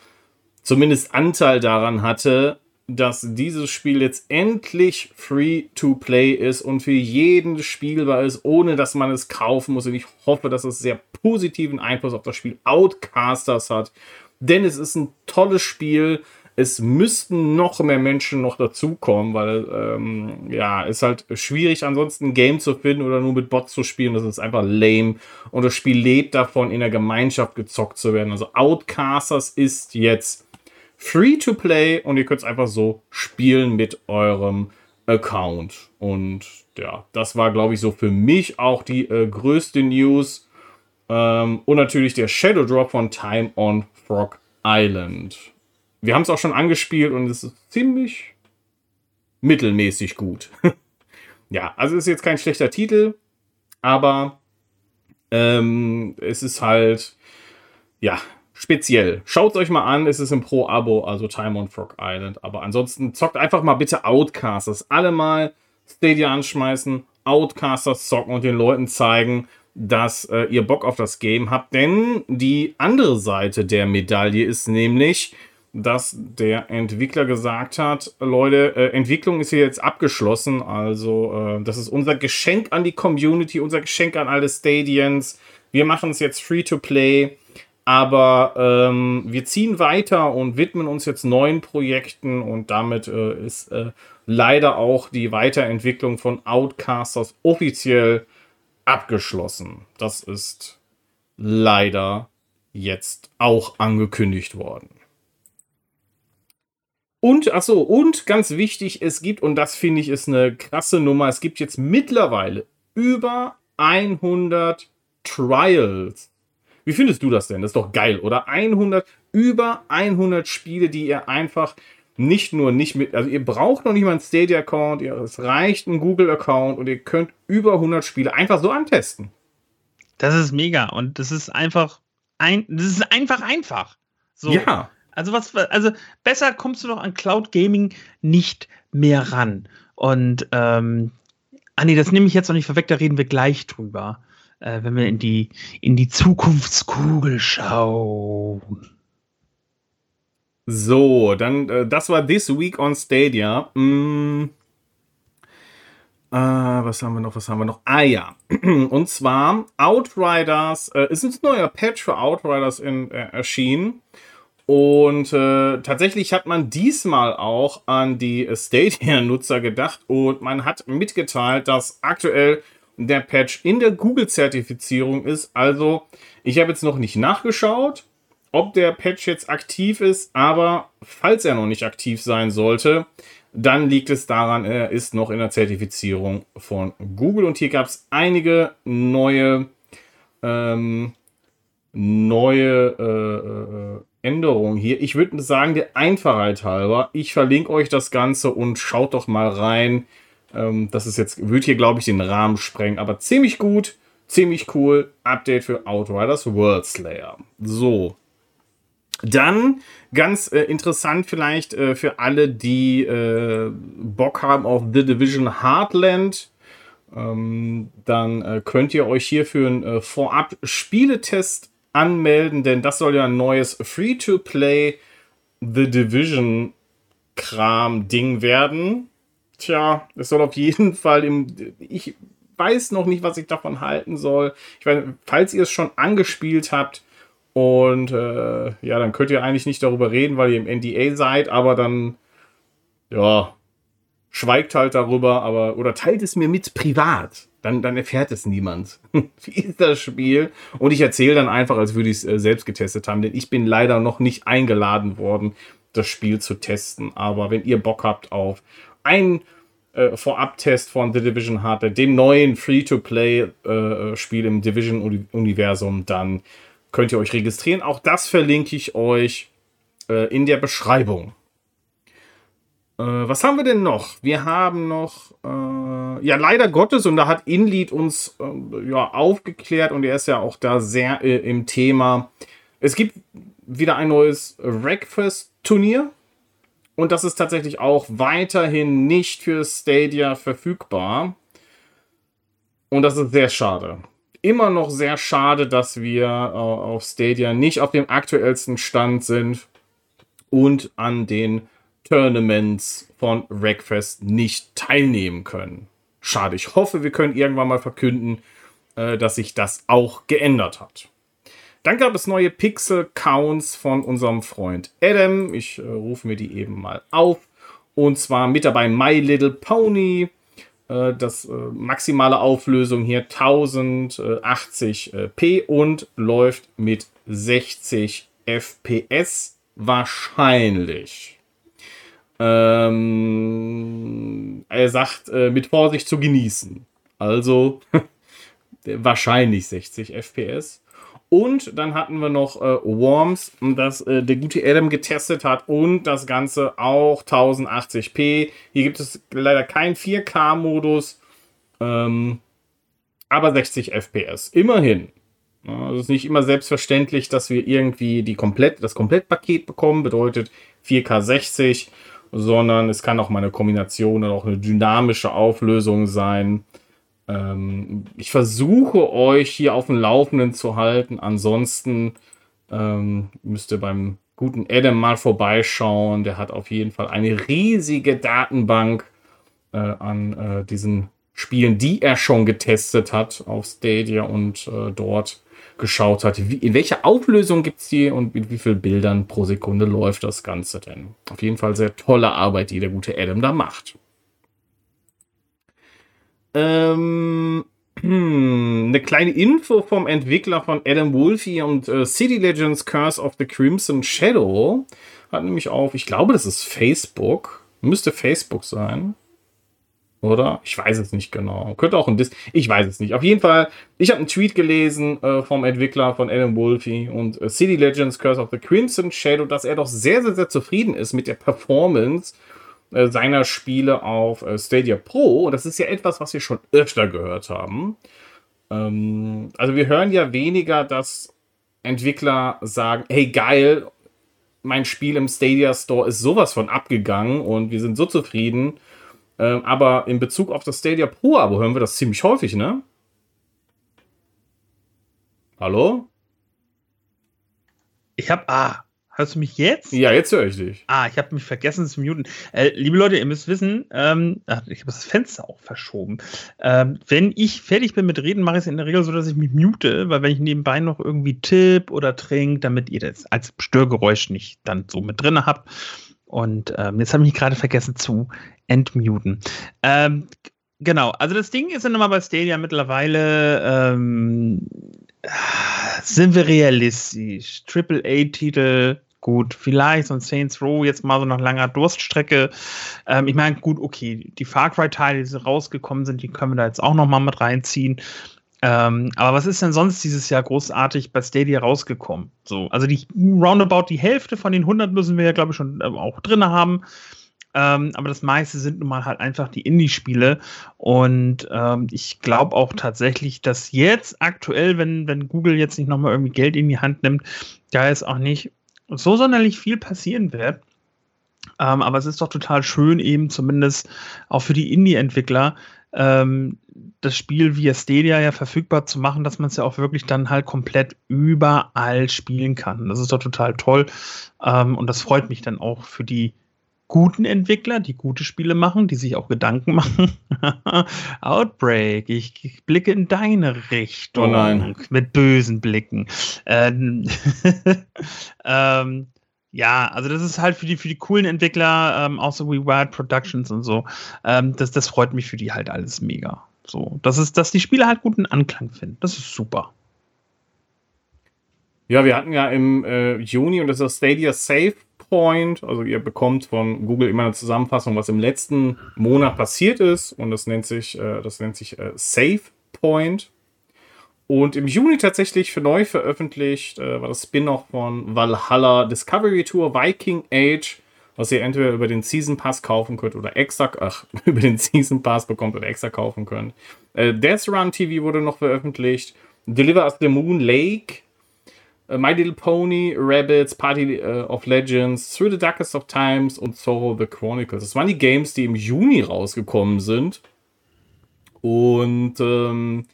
zumindest Anteil daran hatte, dass dieses Spiel jetzt endlich free to play ist und für jeden spielbar ist, ohne dass man es kaufen muss. Und ich hoffe, dass es sehr positiven Einfluss auf das Spiel Outcasters hat. Denn es ist ein tolles Spiel. Es müssten noch mehr Menschen noch dazukommen, weil ähm, ja, ist halt schwierig, ansonsten ein Game zu finden oder nur mit Bots zu spielen. Das ist einfach lame. Und das Spiel lebt davon, in der Gemeinschaft gezockt zu werden. Also Outcasters ist jetzt free to play und ihr könnt es einfach so spielen mit eurem Account. Und ja, das war, glaube ich, so für mich auch die äh, größte News. Ähm, und natürlich der Shadow Drop von Time on Frog Island. Wir haben es auch schon angespielt und es ist ziemlich mittelmäßig gut. ja, also ist jetzt kein schlechter Titel, aber ähm, es ist halt, ja, speziell. Schaut euch mal an, es ist im Pro-Abo, also Time on Frog Island. Aber ansonsten zockt einfach mal bitte Outcasters. Alle mal Stadia anschmeißen, Outcasters zocken und den Leuten zeigen, dass äh, ihr Bock auf das Game habt. Denn die andere Seite der Medaille ist nämlich, dass der Entwickler gesagt hat, Leute, äh, Entwicklung ist hier jetzt abgeschlossen. Also äh, das ist unser Geschenk an die Community, unser Geschenk an alle Stadians. Wir machen es jetzt free to play. Aber ähm, wir ziehen weiter und widmen uns jetzt neuen Projekten und damit äh, ist äh, leider auch die Weiterentwicklung von Outcasters offiziell abgeschlossen. Das ist leider jetzt auch angekündigt worden. Und, achso, und ganz wichtig, es gibt, und das finde ich ist eine krasse Nummer, es gibt jetzt mittlerweile über 100 Trials wie findest du das denn? Das ist doch geil, oder? 100, über 100 Spiele, die ihr einfach nicht nur nicht mit, also ihr braucht noch nicht mal einen Stadia-Account, es reicht ein Google-Account und ihr könnt über 100 Spiele einfach so antesten. Das ist mega und das ist einfach ein, das ist einfach einfach. So. Ja. Also was, also besser kommst du doch an Cloud Gaming nicht mehr ran. Und ähm, ah nee, das nehme ich jetzt noch nicht vorweg, da reden wir gleich drüber äh, wenn wir in die, in die Zukunftskugel schauen. So, dann, äh, das war This Week on Stadia. Mm. Äh, was haben wir noch? Was haben wir noch? Ah ja. Und zwar Outriders. Äh, ist ein neuer Patch für Outriders in, äh, erschienen. Und äh, tatsächlich hat man diesmal auch an die Stadia-Nutzer gedacht und man hat mitgeteilt, dass aktuell der Patch in der Google-Zertifizierung ist. Also, ich habe jetzt noch nicht nachgeschaut, ob der Patch jetzt aktiv ist, aber falls er noch nicht aktiv sein sollte, dann liegt es daran, er ist noch in der Zertifizierung von Google. Und hier gab es einige neue, ähm, neue äh, äh, Änderungen hier. Ich würde sagen, der Einfachheit halber, ich verlinke euch das Ganze und schaut doch mal rein Ähm, das ist jetzt, wird hier, glaube ich, den Rahmen sprengen, aber ziemlich gut, ziemlich cool. Update für Outriders World Slayer. So. Dann ganz äh, interessant vielleicht äh, für alle, die äh, Bock haben auf The Division Heartland. Ähm, dann äh, könnt ihr euch hier für einen äh, Vorab-Spieletest anmelden, denn das soll ja ein neues Free-to-Play The Division Kram-Ding werden. Tja, es soll auf jeden Fall im. Ich weiß noch nicht, was ich davon halten soll. Ich meine, falls ihr es schon angespielt habt und äh, ja, dann könnt ihr eigentlich nicht darüber reden, weil ihr im NDA seid, aber dann ja, schweigt halt darüber, aber oder teilt es mir mit privat. Dann, dann erfährt es niemand. Wie ist das Spiel? Und ich erzähle dann einfach, als würde ich es äh, selbst getestet haben, denn ich bin leider noch nicht eingeladen worden, das Spiel zu testen. Aber wenn ihr Bock habt auf ein äh, Vorab-Test von The Division Hardware, dem neuen Free-to-Play-Spiel äh, im Division-Universum, dann könnt ihr euch registrieren. Auch das verlinke ich euch äh, in der Beschreibung. Äh, was haben wir denn noch? Wir haben noch, äh, ja, leider Gottes, und da hat Inlead uns äh, ja, aufgeklärt und er ist ja auch da sehr äh, im Thema. Es gibt wieder ein neues Wreckfest-Turnier. Und das ist tatsächlich auch weiterhin nicht für Stadia verfügbar. Und das ist sehr schade. Immer noch sehr schade, dass wir äh, auf Stadia nicht auf dem aktuellsten Stand sind und an den Tournaments von Wreckfest nicht teilnehmen können. Schade. Ich hoffe, wir können irgendwann mal verkünden, äh, dass sich das auch geändert hat. Dann gab es neue Pixel-Counts von unserem Freund Adam. Ich äh, rufe mir die eben mal auf. Und zwar mit dabei My Little Pony. Äh, das äh, maximale Auflösung hier 1080p und läuft mit 60 FPS wahrscheinlich. Ähm, er sagt, äh, mit Vorsicht zu genießen. Also wahrscheinlich 60 FPS. Und dann hatten wir noch äh, Worms, das äh, der gute Adam getestet hat und das Ganze auch 1080p. Hier gibt es leider keinen 4K-Modus, ähm, aber 60 FPS. Immerhin. Es ist nicht immer selbstverständlich, dass wir irgendwie die komplett, das Komplettpaket bekommen, bedeutet 4K 60, sondern es kann auch mal eine Kombination oder auch eine dynamische Auflösung sein. Ähm, ich versuche euch hier auf dem Laufenden zu halten. Ansonsten ähm, müsst ihr beim guten Adam mal vorbeischauen. Der hat auf jeden Fall eine riesige Datenbank äh, an äh, diesen Spielen, die er schon getestet hat auf Stadia und äh, dort geschaut hat, wie, in welcher Auflösung gibt es die und mit wie vielen Bildern pro Sekunde läuft das Ganze denn. Auf jeden Fall sehr tolle Arbeit, die der gute Adam da macht. Ähm, eine kleine Info vom Entwickler von Adam Wolfie und äh, City Legends Curse of the Crimson Shadow hat nämlich auf, ich glaube, das ist Facebook, müsste Facebook sein. Oder? Ich weiß es nicht genau. Könnte auch ein Dis. Ich weiß es nicht. Auf jeden Fall, ich habe einen Tweet gelesen äh, vom Entwickler von Adam Wolfie und äh, City Legends Curse of the Crimson Shadow, dass er doch sehr, sehr, sehr zufrieden ist mit der Performance äh, seiner Spiele auf äh, Stadia Pro. Und das ist ja etwas, was wir schon öfter gehört haben. Ähm, also wir hören ja weniger, dass Entwickler sagen, hey geil, mein Spiel im Stadia Store ist sowas von abgegangen und wir sind so zufrieden. Ähm, aber in Bezug auf das Stadia Pro Abo hören wir das ziemlich häufig, ne? Hallo? Ich hab, ah, Hörst du mich jetzt? Ja, jetzt höre ich dich. Ah, ich habe mich vergessen zu muten. Äh, liebe Leute, ihr müsst wissen, ähm, ach, ich habe das Fenster auch verschoben. Ähm, wenn ich fertig bin mit Reden, mache ich es in der Regel so, dass ich mich mute, weil wenn ich nebenbei noch irgendwie tipp oder trink, damit ihr das als Störgeräusch nicht dann so mit drin habt. Und ähm, jetzt habe ich gerade vergessen zu entmuten. Ähm, genau, also das Ding ist dann immer bei Stadia mittlerweile ähm, sind wir realistisch? Triple A-Titel, gut, vielleicht so ein Saints Row jetzt mal so nach langer Durststrecke. Ähm, ich meine, gut, okay, die Far Cry-Teile, die rausgekommen sind, die können wir da jetzt auch noch mal mit reinziehen. Ähm, aber was ist denn sonst dieses Jahr großartig bei Stadia rausgekommen? So, also die roundabout die Hälfte von den 100 müssen wir ja, glaube ich, schon äh, auch drin haben. Ähm, aber das meiste sind nun mal halt einfach die Indie-Spiele. Und ähm, ich glaube auch tatsächlich, dass jetzt aktuell, wenn, wenn Google jetzt nicht nochmal irgendwie Geld in die Hand nimmt, da ist auch nicht so sonderlich viel passieren wird. Ähm, aber es ist doch total schön, eben zumindest auch für die Indie-Entwickler, ähm, das Spiel via Stadia ja verfügbar zu machen, dass man es ja auch wirklich dann halt komplett überall spielen kann. Das ist doch total toll. Ähm, und das freut mich dann auch für die guten Entwickler, die gute Spiele machen, die sich auch Gedanken machen. Outbreak, ich, ich, blicke in deine Richtung. Oh. Mit bösen Blicken. Ähm, ähm, ja, also das ist halt für die, für die coolen Entwickler, ähm, auch so Wild Productions und so. Ähm, das, das freut mich für die halt alles mega. So, das ist, dass die Spieler halt guten Anklang finden. Das ist super. Ja, wir hatten ja im äh, Juni und das ist das Stadia Save Point. Also ihr bekommt von Google immer eine Zusammenfassung, was im letzten Monat passiert ist. Und das nennt sich, äh, das nennt sich äh, Save Point. Und im Juni tatsächlich für neu veröffentlicht äh, war das Spin-off von Valhalla Discovery Tour Viking Age, was ihr entweder über den Season Pass kaufen könnt oder extra, ach, über den Season Pass bekommt oder extra kaufen könnt. Äh, Death Run TV wurde noch veröffentlicht. Deliver Us the Moon Lake. Uh, My Little Pony, Rabbits, Party uh, of Legends, Through the Darkest of Times und Sorrow the Chronicles. Das waren die Games, die im Juni rausgekommen sind. Und ähm,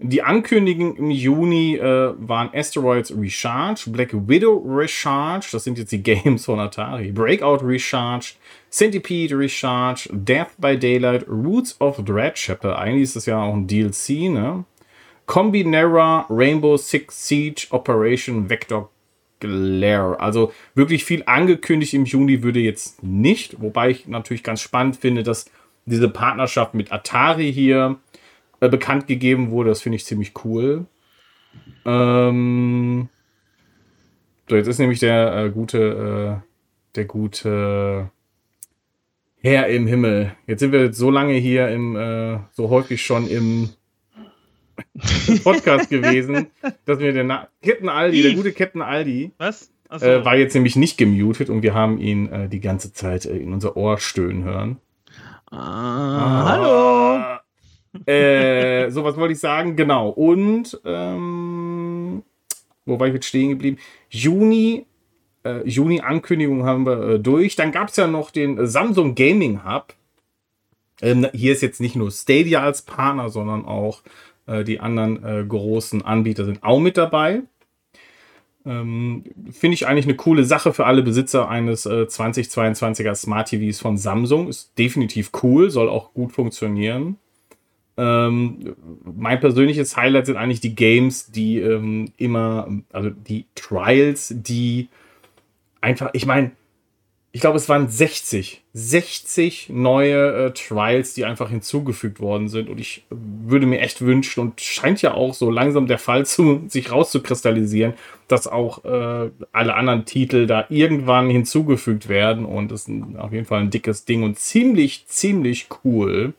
die Ankündigungen im Juni äh, waren Asteroids Recharge, Black Widow Recharge, das sind jetzt die Games von Atari, Breakout Recharge, Centipede Recharge, Death by Daylight, Roots of Dreadchapter, eigentlich ist das ja auch ein DLC, ne? Combinera, Rainbow Six Siege, Operation Vector Glare. Also wirklich viel angekündigt im Juni würde jetzt nicht, wobei ich natürlich ganz spannend finde, dass diese Partnerschaft mit Atari hier äh, bekannt gegeben wurde. Das finde ich ziemlich cool. Ähm, so, jetzt ist nämlich der äh, gute, äh, der gute Herr im Himmel. Jetzt sind wir so lange hier im, äh, so häufig schon im Podcast gewesen, dass wir den Na Captain Aldi, der gute Captain Aldi, Was? Achso. äh, war jetzt nämlich nicht gemutet und wir haben ihn äh, die ganze Zeit äh, in unser Ohr stöhnen hören. ah, hallo. Äh, so, was wollte ich sagen? Genau. Und, ähm, wo war ich jetzt stehen geblieben? Juni, äh, Juni-Ankündigung haben wir äh, durch. Dann gab es ja noch den Samsung Gaming Hub. Ähm, hier ist jetzt nicht nur Stadia als Partner, sondern auch äh, die anderen äh, großen Anbieter sind auch mit dabei. Ähm, Finde ich eigentlich eine coole Sache für alle Besitzer eines äh, 2022er Smart TVs von Samsung. Ist definitiv cool, soll auch gut funktionieren. Ähm, mein persönliches Highlight sind eigentlich die Games, die ähm, immer, also die Trials, die einfach, ich meine, ich glaube, es waren 60, 60 neue äh, Trials, die einfach hinzugefügt worden sind. Und ich würde mir echt wünschen, und scheint ja auch so langsam der Fall zu sich rauszukristallisieren, dass auch äh, alle anderen Titel da irgendwann hinzugefügt werden. Und das ist auf jeden Fall ein dickes Ding und ziemlich, ziemlich cool.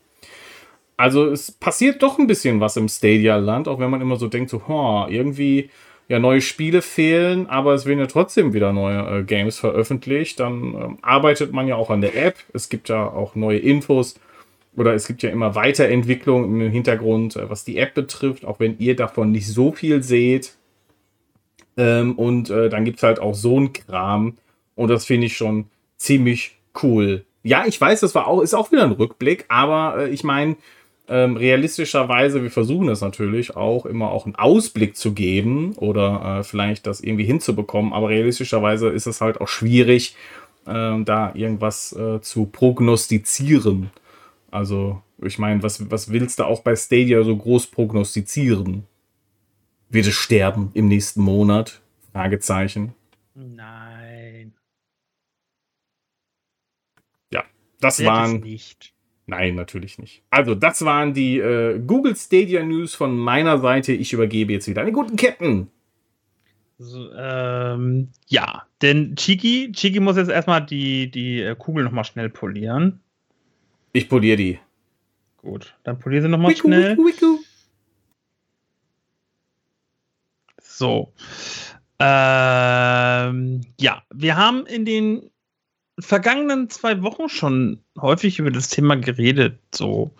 Also es passiert doch ein bisschen was im Stadia-Land, auch wenn man immer so denkt, so, oh, irgendwie ja neue Spiele fehlen, aber es werden ja trotzdem wieder neue äh, Games veröffentlicht. Dann ähm, arbeitet man ja auch an der App. Es gibt ja auch neue Infos oder es gibt ja immer Weiterentwicklung im Hintergrund, äh, was die App betrifft, auch wenn ihr davon nicht so viel seht. Ähm, und äh, dann gibt es halt auch so ein Kram und das finde ich schon ziemlich cool. Ja, ich weiß, das war auch, ist auch wieder ein Rückblick, aber äh, ich meine, ähm, realistischerweise, wir versuchen das natürlich auch immer auch einen Ausblick zu geben oder äh, vielleicht das irgendwie hinzubekommen, aber realistischerweise ist es halt auch schwierig, äh, da irgendwas äh, zu prognostizieren. Also, ich meine, was, was willst du auch bei Stadia so groß prognostizieren? Wird es sterben im nächsten Monat? Fragezeichen. Nein. Ja, das Wird es waren. nicht. Nein, natürlich nicht. Also, das waren die äh, Google Stadia News von meiner Seite. Ich übergebe jetzt wieder an den guten Captain. So, ähm, ja, denn Chiki, Chiki muss jetzt erstmal die, die äh, Kugel nochmal schnell polieren. Ich poliere die. Gut, dann polier sie nochmal schnell. wiku. So. Ähm, ja, wir haben in den vergangenen zwei Wochen schon häufig über das Thema geredet, so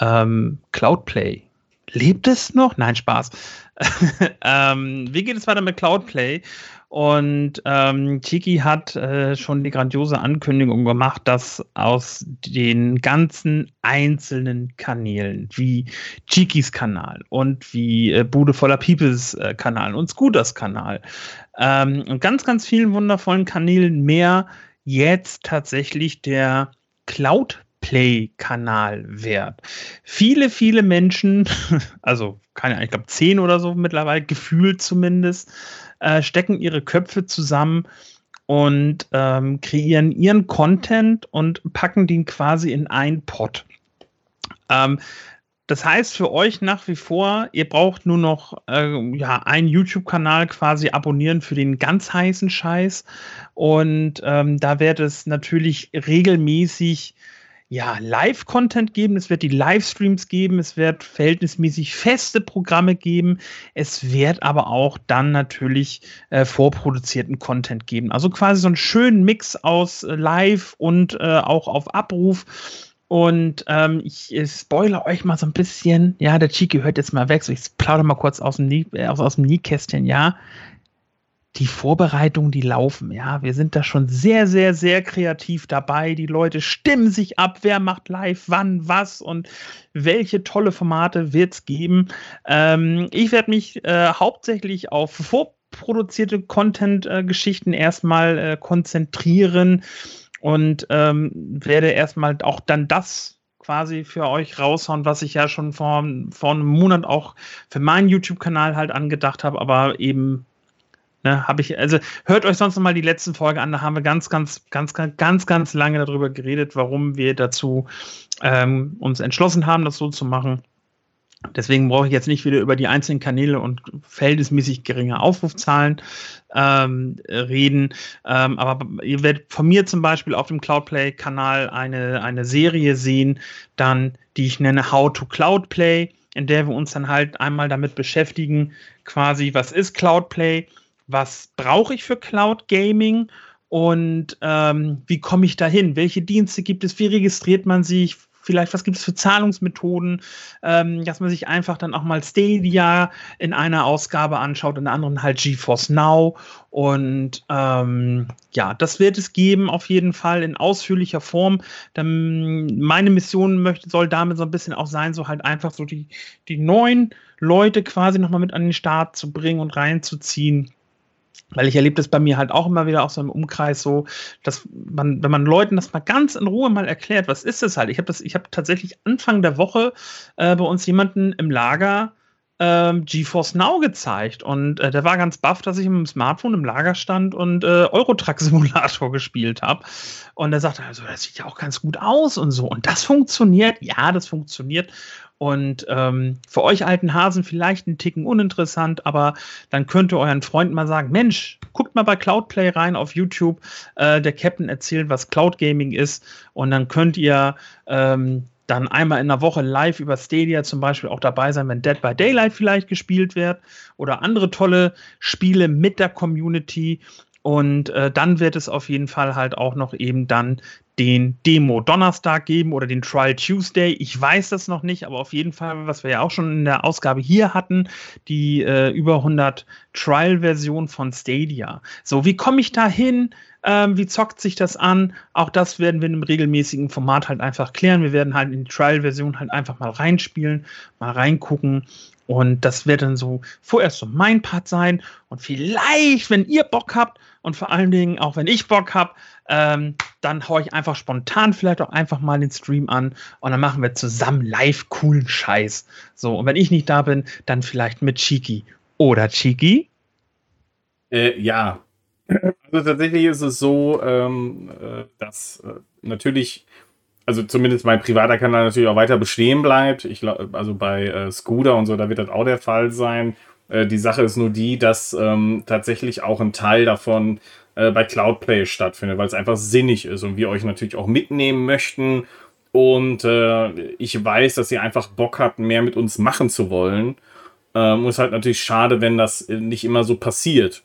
ähm, Cloudplay. Lebt es noch? Nein, Spaß. ähm, wie geht es weiter mit Cloudplay? Und ähm, Chiki hat äh, schon die grandiose Ankündigung gemacht, dass aus den ganzen einzelnen Kanälen, wie Chikis Kanal und wie äh, Bude voller Peoples äh, Kanal und Scooters Kanal ähm, und ganz, ganz vielen wundervollen Kanälen mehr, jetzt tatsächlich der Cloud Play-Kanal wert. Viele, viele Menschen, also keine ich glaube zehn oder so mittlerweile, gefühlt zumindest, äh, stecken ihre Köpfe zusammen und ähm, kreieren ihren Content und packen den quasi in einen Pot. Ähm, das heißt für euch nach wie vor, ihr braucht nur noch äh, ja, einen YouTube-Kanal quasi abonnieren für den ganz heißen Scheiß. Und ähm, da wird es natürlich regelmäßig ja, Live-Content geben, es wird die Livestreams geben, es wird verhältnismäßig feste Programme geben, es wird aber auch dann natürlich äh, vorproduzierten Content geben. Also quasi so einen schönen Mix aus äh, Live und äh, auch auf Abruf. Und ähm, ich, spoilere euch mal so ein bisschen. Ja, der Chiki hört jetzt mal weg. So, ich plaudere mal kurz aus dem, Nie äh, aus, aus dem Nähkästchen. Ja, die Vorbereitungen, die laufen. Ja, wir sind da schon sehr, sehr, sehr kreativ dabei. Die Leute stimmen sich ab, wer macht live, wann, was und welche tolle Formate wird es geben. Ähm, ich werde mich äh, hauptsächlich auf vorproduzierte Content-Geschichten äh, erstmal äh, konzentrieren und ähm, werde erstmal auch dann das quasi für euch raushauen, was ich ja schon vor, vor einem Monat auch für meinen YouTube-Kanal halt angedacht habe, aber eben Ne, habe ich, also hört euch sonst noch mal die letzten Folge an, da haben wir ganz, ganz, ganz, ganz, ganz, ganz lange darüber geredet, warum wir dazu ähm, uns entschlossen haben, das so zu machen. Deswegen brauche ich jetzt nicht wieder über die einzelnen Kanäle und verhältnismäßig geringe Aufrufzahlen ähm, reden. Ähm, aber ihr werdet von mir zum Beispiel auf dem Cloudplay-Kanal eine, eine Serie sehen, dann, die ich nenne How to Cloudplay, in der wir uns dann halt einmal damit beschäftigen, quasi, was ist Cloudplay? was brauche ich für Cloud Gaming und ähm, wie komme ich dahin? Welche Dienste gibt es? Wie registriert man sich? Vielleicht, was gibt es für Zahlungsmethoden, ähm, dass man sich einfach dann auch mal Stadia in einer Ausgabe anschaut, in der anderen halt GeForce Now. Und ähm, ja, das wird es geben, auf jeden Fall in ausführlicher Form. Dann meine Mission möchte, soll damit so ein bisschen auch sein, so halt einfach so die, die neuen Leute quasi nochmal mit an den Start zu bringen und reinzuziehen weil ich erlebe das bei mir halt auch immer wieder auch so im Umkreis so, dass man, wenn man Leuten das mal ganz in Ruhe mal erklärt, was ist es halt? Ich habe das, ich habe tatsächlich Anfang der Woche äh, bei uns jemanden im Lager ähm, GeForce Now gezeigt und äh, der war ganz baff, dass ich dem Smartphone im Lager stand und äh, Eurotruck Simulator gespielt habe. Und er sagte also, das sieht ja auch ganz gut aus und so. Und das funktioniert, ja, das funktioniert. Und ähm, für euch alten Hasen vielleicht ein Ticken uninteressant, aber dann könnt ihr euren Freund mal sagen: Mensch, guckt mal bei Cloudplay rein auf YouTube. Äh, der Captain erzählt, was Cloud Gaming ist. Und dann könnt ihr ähm, dann einmal in der Woche live über Stadia zum Beispiel auch dabei sein, wenn Dead by Daylight vielleicht gespielt wird oder andere tolle Spiele mit der Community. Und äh, dann wird es auf jeden Fall halt auch noch eben dann den Demo Donnerstag geben oder den Trial Tuesday. Ich weiß das noch nicht, aber auf jeden Fall, was wir ja auch schon in der Ausgabe hier hatten, die äh, über 100 Trial-Version von Stadia. So, wie komme ich da hin? Ähm, wie zockt sich das an? Auch das werden wir in einem regelmäßigen Format halt einfach klären. Wir werden halt in die Trial-Version halt einfach mal reinspielen, mal reingucken. Und das wird dann so vorerst so mein Part sein. Und vielleicht, wenn ihr Bock habt und vor allen Dingen auch wenn ich Bock habe, ähm, dann haue ich einfach spontan vielleicht auch einfach mal den Stream an und dann machen wir zusammen live coolen Scheiß. So, und wenn ich nicht da bin, dann vielleicht mit Chiki. Oder Chiki? Äh, ja. Also tatsächlich ist es so, ähm, äh, dass äh, natürlich, also zumindest mein privater Kanal natürlich auch weiter bestehen bleibt. Ich also bei äh, Scooter und so, da wird das auch der Fall sein. Äh, die Sache ist nur die, dass ähm, tatsächlich auch ein Teil davon äh, bei Cloudplay stattfindet, weil es einfach sinnig ist und wir euch natürlich auch mitnehmen möchten. Und äh, ich weiß, dass ihr einfach Bock habt, mehr mit uns machen zu wollen. Ähm, und es ist halt natürlich schade, wenn das nicht immer so passiert.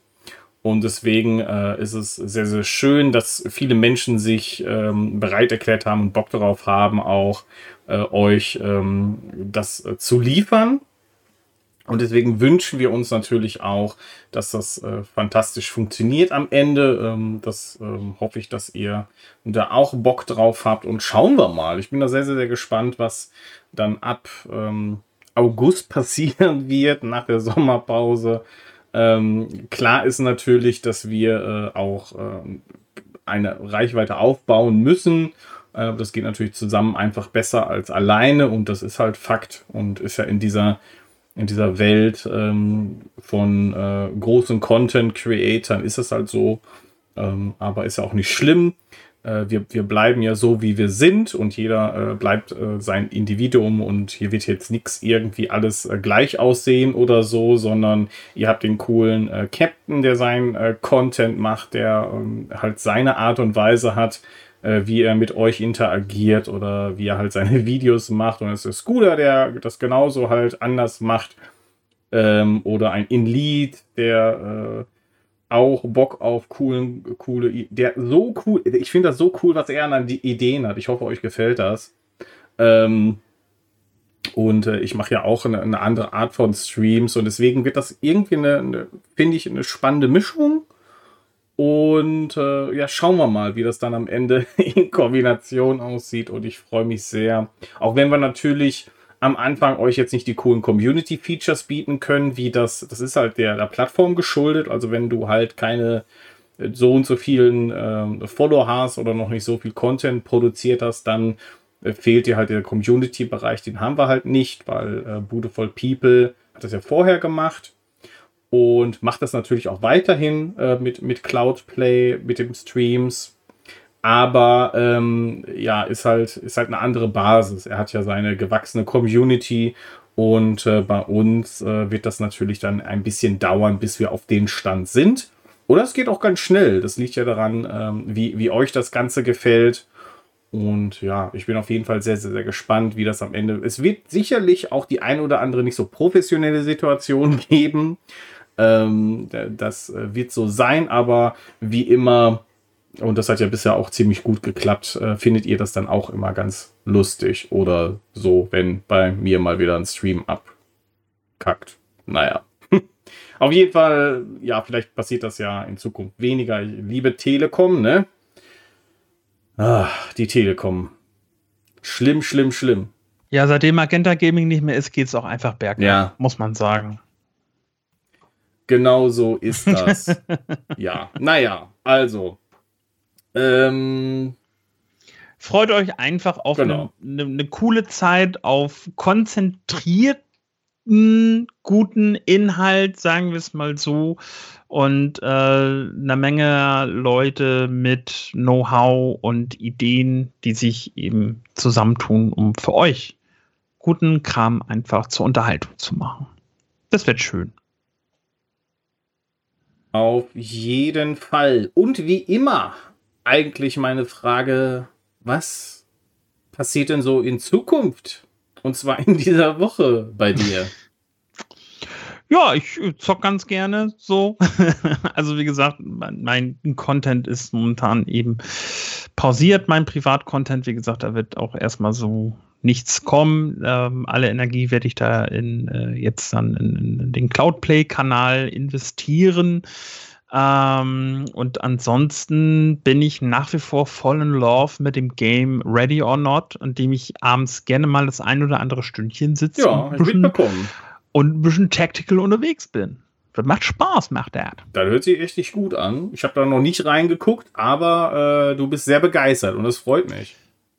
Und deswegen äh, ist es sehr, sehr schön, dass viele Menschen sich ähm, bereit erklärt haben und Bock darauf haben, auch äh, euch ähm, das äh, zu liefern. Und deswegen wünschen wir uns natürlich auch, dass das äh, fantastisch funktioniert am Ende. Ähm, das ähm, hoffe ich, dass ihr da auch Bock drauf habt. Und schauen wir mal. Ich bin da sehr, sehr, sehr gespannt, was dann ab ähm, August passieren wird nach der Sommerpause. Ähm, klar ist natürlich, dass wir äh, auch äh, eine Reichweite aufbauen müssen. Äh, das geht natürlich zusammen einfach besser als alleine und das ist halt Fakt und ist ja in dieser in dieser Welt ähm, von äh, großen Content-Creatern ist es halt so. Ähm, aber ist ja auch nicht schlimm. Äh, wir, wir bleiben ja so, wie wir sind und jeder äh, bleibt äh, sein Individuum und hier wird jetzt nichts irgendwie alles äh, gleich aussehen oder so, sondern ihr habt den coolen äh, Captain, der seinen Content macht, der ähm, halt seine Art und Weise hat äh, wie er mit euch interagiert oder wie er halt seine Videos macht. Und es ist Scooter, der das genauso halt anders macht. Ähm, oder ein Inlead, der äh, auch Bock auf coolen, coole, der so cool, ich finde das so cool, was er an die Ideen hat. Ich hoffe, euch gefällt das. Ähm, und äh, ich mache ja auch eine, eine, andere Art von Streams und deswegen wird das irgendwie eine, eine finde ich, eine spannende Mischung. Und äh, ja, schauen wir mal, wie das dann am Ende in Kombination aussieht. Und ich freue mich sehr. Auch wenn wir natürlich am Anfang euch jetzt nicht die coolen Community-Features bieten können, wie das, das ist halt der, der Plattform geschuldet. Also wenn du halt keine äh, so und so vielen äh, Follower hast oder noch nicht so viel Content produziert hast, dann äh, fehlt dir halt der Community-Bereich. Den haben wir halt nicht, weil äh, Beautiful People hat das ja vorher gemacht und macht das natürlich auch weiterhin äh, mit, mit Cloudplay, mit den Streams. Aber ähm, ja, ist halt, ist halt eine andere Basis. Er hat ja seine gewachsene Community und äh, bei uns äh, wird das natürlich dann ein bisschen dauern, bis wir auf den Stand sind. Oder es geht auch ganz schnell. Das liegt ja daran, ähm, wie, wie euch das Ganze gefällt. Und ja, ich bin auf jeden Fall sehr, sehr, sehr gespannt, wie das am Ende. Es wird sicherlich auch die ein oder andere nicht so professionelle Situation geben. Ähm, das äh, wird so sein, aber wie immer, und das hat ja bisher auch ziemlich gut geklappt, äh, findet ihr das dann auch immer ganz lustig oder so, wenn bei mir mal wieder ein Stream abkackt. Naja. Auf jeden Fall, ja, vielleicht passiert das ja in Zukunft weniger. Ich liebe Telekom, ne? Ah, die Telekom. Schlimm, schlimm, schlimm. Ja, seitdem Magenta Gaming nicht mehr ist, geht es auch einfach bergab, ja. muss man sagen. Genau so ist das. ja, naja, also. Ähm, Freut euch einfach auf genau. eine, eine, eine coole Zeit, auf konzentrierten, guten Inhalt, sagen wir es mal so. Und äh, eine Menge Leute mit Know-how und Ideen, die sich eben zusammentun, um für euch guten Kram einfach zur Unterhaltung zu machen. Das wird schön. Auf jeden Fall. Und wie immer, eigentlich meine Frage, was passiert denn so in Zukunft? Und zwar in dieser Woche bei dir. Ja, ich zock ganz gerne so. also wie gesagt, mein, mein, Content ist momentan eben pausiert, mein Privatcontent. Wie gesagt, da wird auch erstmal so nichts kommen. Ähm, alle Energie werde ich da in, äh, jetzt dann in, in den Cloudplay-Kanal investieren. Ähm, und ansonsten bin ich nach wie vor voll in Love mit dem Game Ready or Not, an dem ich abends gerne mal das ein oder andere Stündchen sitze ja, und, ein bisschen, und ein bisschen tactical unterwegs bin. Das macht Spaß, macht er. Das hört sich richtig gut an. Ich habe da noch nicht reingeguckt, aber äh, du bist sehr begeistert und das freut mich.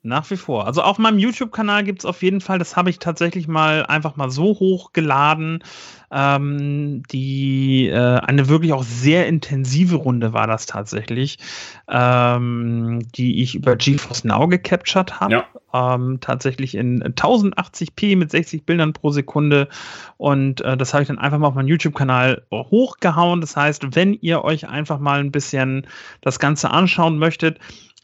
Nach wie vor. Also auf meinem YouTube-Kanal gibt es auf jeden Fall, das habe ich tatsächlich mal einfach mal so hochgeladen. Ähm, die äh, eine wirklich auch sehr intensive Runde war das tatsächlich, ähm, die ich über GeForce Now gecaptured habe. Ja. Ähm, tatsächlich in 1080p mit 60 Bildern pro Sekunde. Und äh, das habe ich dann einfach mal auf meinen YouTube-Kanal hochgehauen. Das heißt, wenn ihr euch einfach mal ein bisschen das Ganze anschauen möchtet,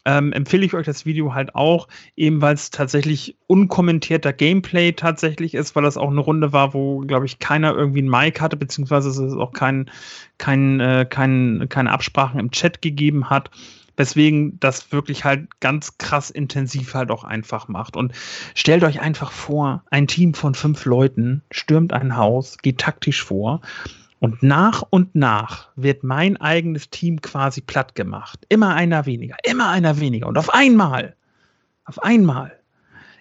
ähm, empfehle ich euch das Video halt auch, eben weil es tatsächlich unkommentierter Gameplay tatsächlich ist, weil das auch eine Runde war, wo, glaube ich, keiner irgendwie ein Mic hatte, beziehungsweise es auch kein, kein, äh, kein, keine Absprachen im Chat gegeben hat. Weswegen das wirklich halt ganz krass intensiv halt auch einfach macht. Und stellt euch einfach vor, ein Team von fünf Leuten stürmt ein Haus, geht taktisch vor und nach und nach wird mein eigenes Team quasi platt gemacht. Immer einer weniger, immer einer weniger. Und auf einmal, auf einmal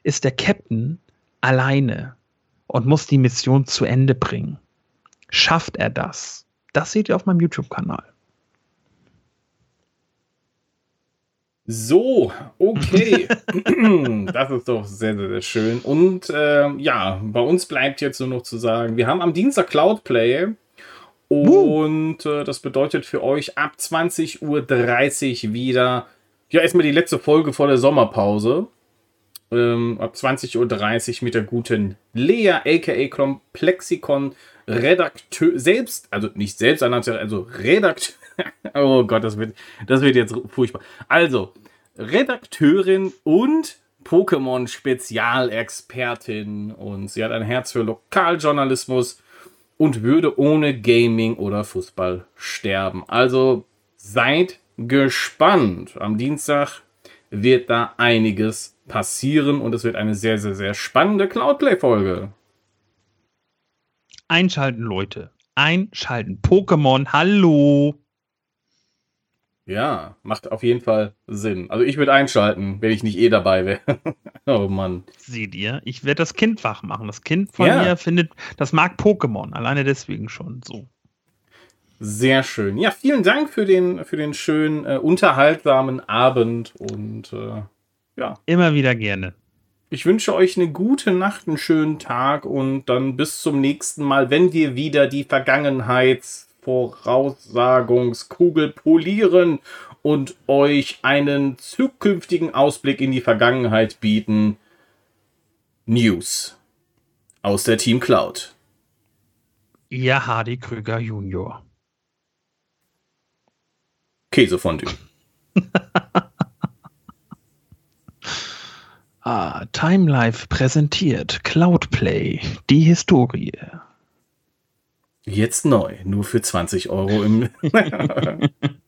ist der Captain alleine und muss die Mission zu Ende bringen. Schafft er das? Das seht ihr auf meinem YouTube-Kanal. So, okay. das ist doch sehr, sehr, sehr schön. Und äh, ja, bei uns bleibt jetzt nur noch zu sagen, wir haben am Dienstag Cloudplay. Und äh, das bedeutet für euch ab 20.30 Uhr wieder, ja, erstmal die letzte Folge vor der Sommerpause. Ähm, ab 20.30 Uhr mit der guten Lea, aka Komplexikon, Redakteur, selbst, also nicht selbst, also Redakteur oh Gott, das wird, das wird jetzt furchtbar. Also, Redakteurin und Pokémon-Spezialexpertin und sie hat ein Herz für Lokaljournalismus und würde ohne Gaming oder Fußball sterben. Also seid gespannt. Am Dienstag wird da einiges passieren und es wird eine sehr, sehr, sehr spannende Cloudplay-Folge. Einschalten, Leute. Einschalten. Pokémon, hallo. Ja, macht auf jeden Fall Sinn. Also ich würde einschalten, wenn ich nicht eh dabei wäre. oh Mann. Seht ihr, ich werde das Kind wach machen. Das Kind von ja. mir findet, das mag Pokémon, alleine deswegen schon so. Sehr schön. Ja, vielen Dank für den, für den schönen, äh, unterhaltsamen Abend und äh, ja. Immer wieder gerne. Ich wünsche euch eine gute Nacht, einen schönen Tag und dann bis zum nächsten Mal, wenn wir wieder die Vergangenheit Voraussagungskugel polieren und euch einen zukünftigen Ausblick in die Vergangenheit bieten. News aus der Team Cloud. Ihr Hardy Krüger Junior. Käsefondue. ah, Time Life präsentiert Cloudplay, die Historie. Jetzt neu, nur für 20 Euro im.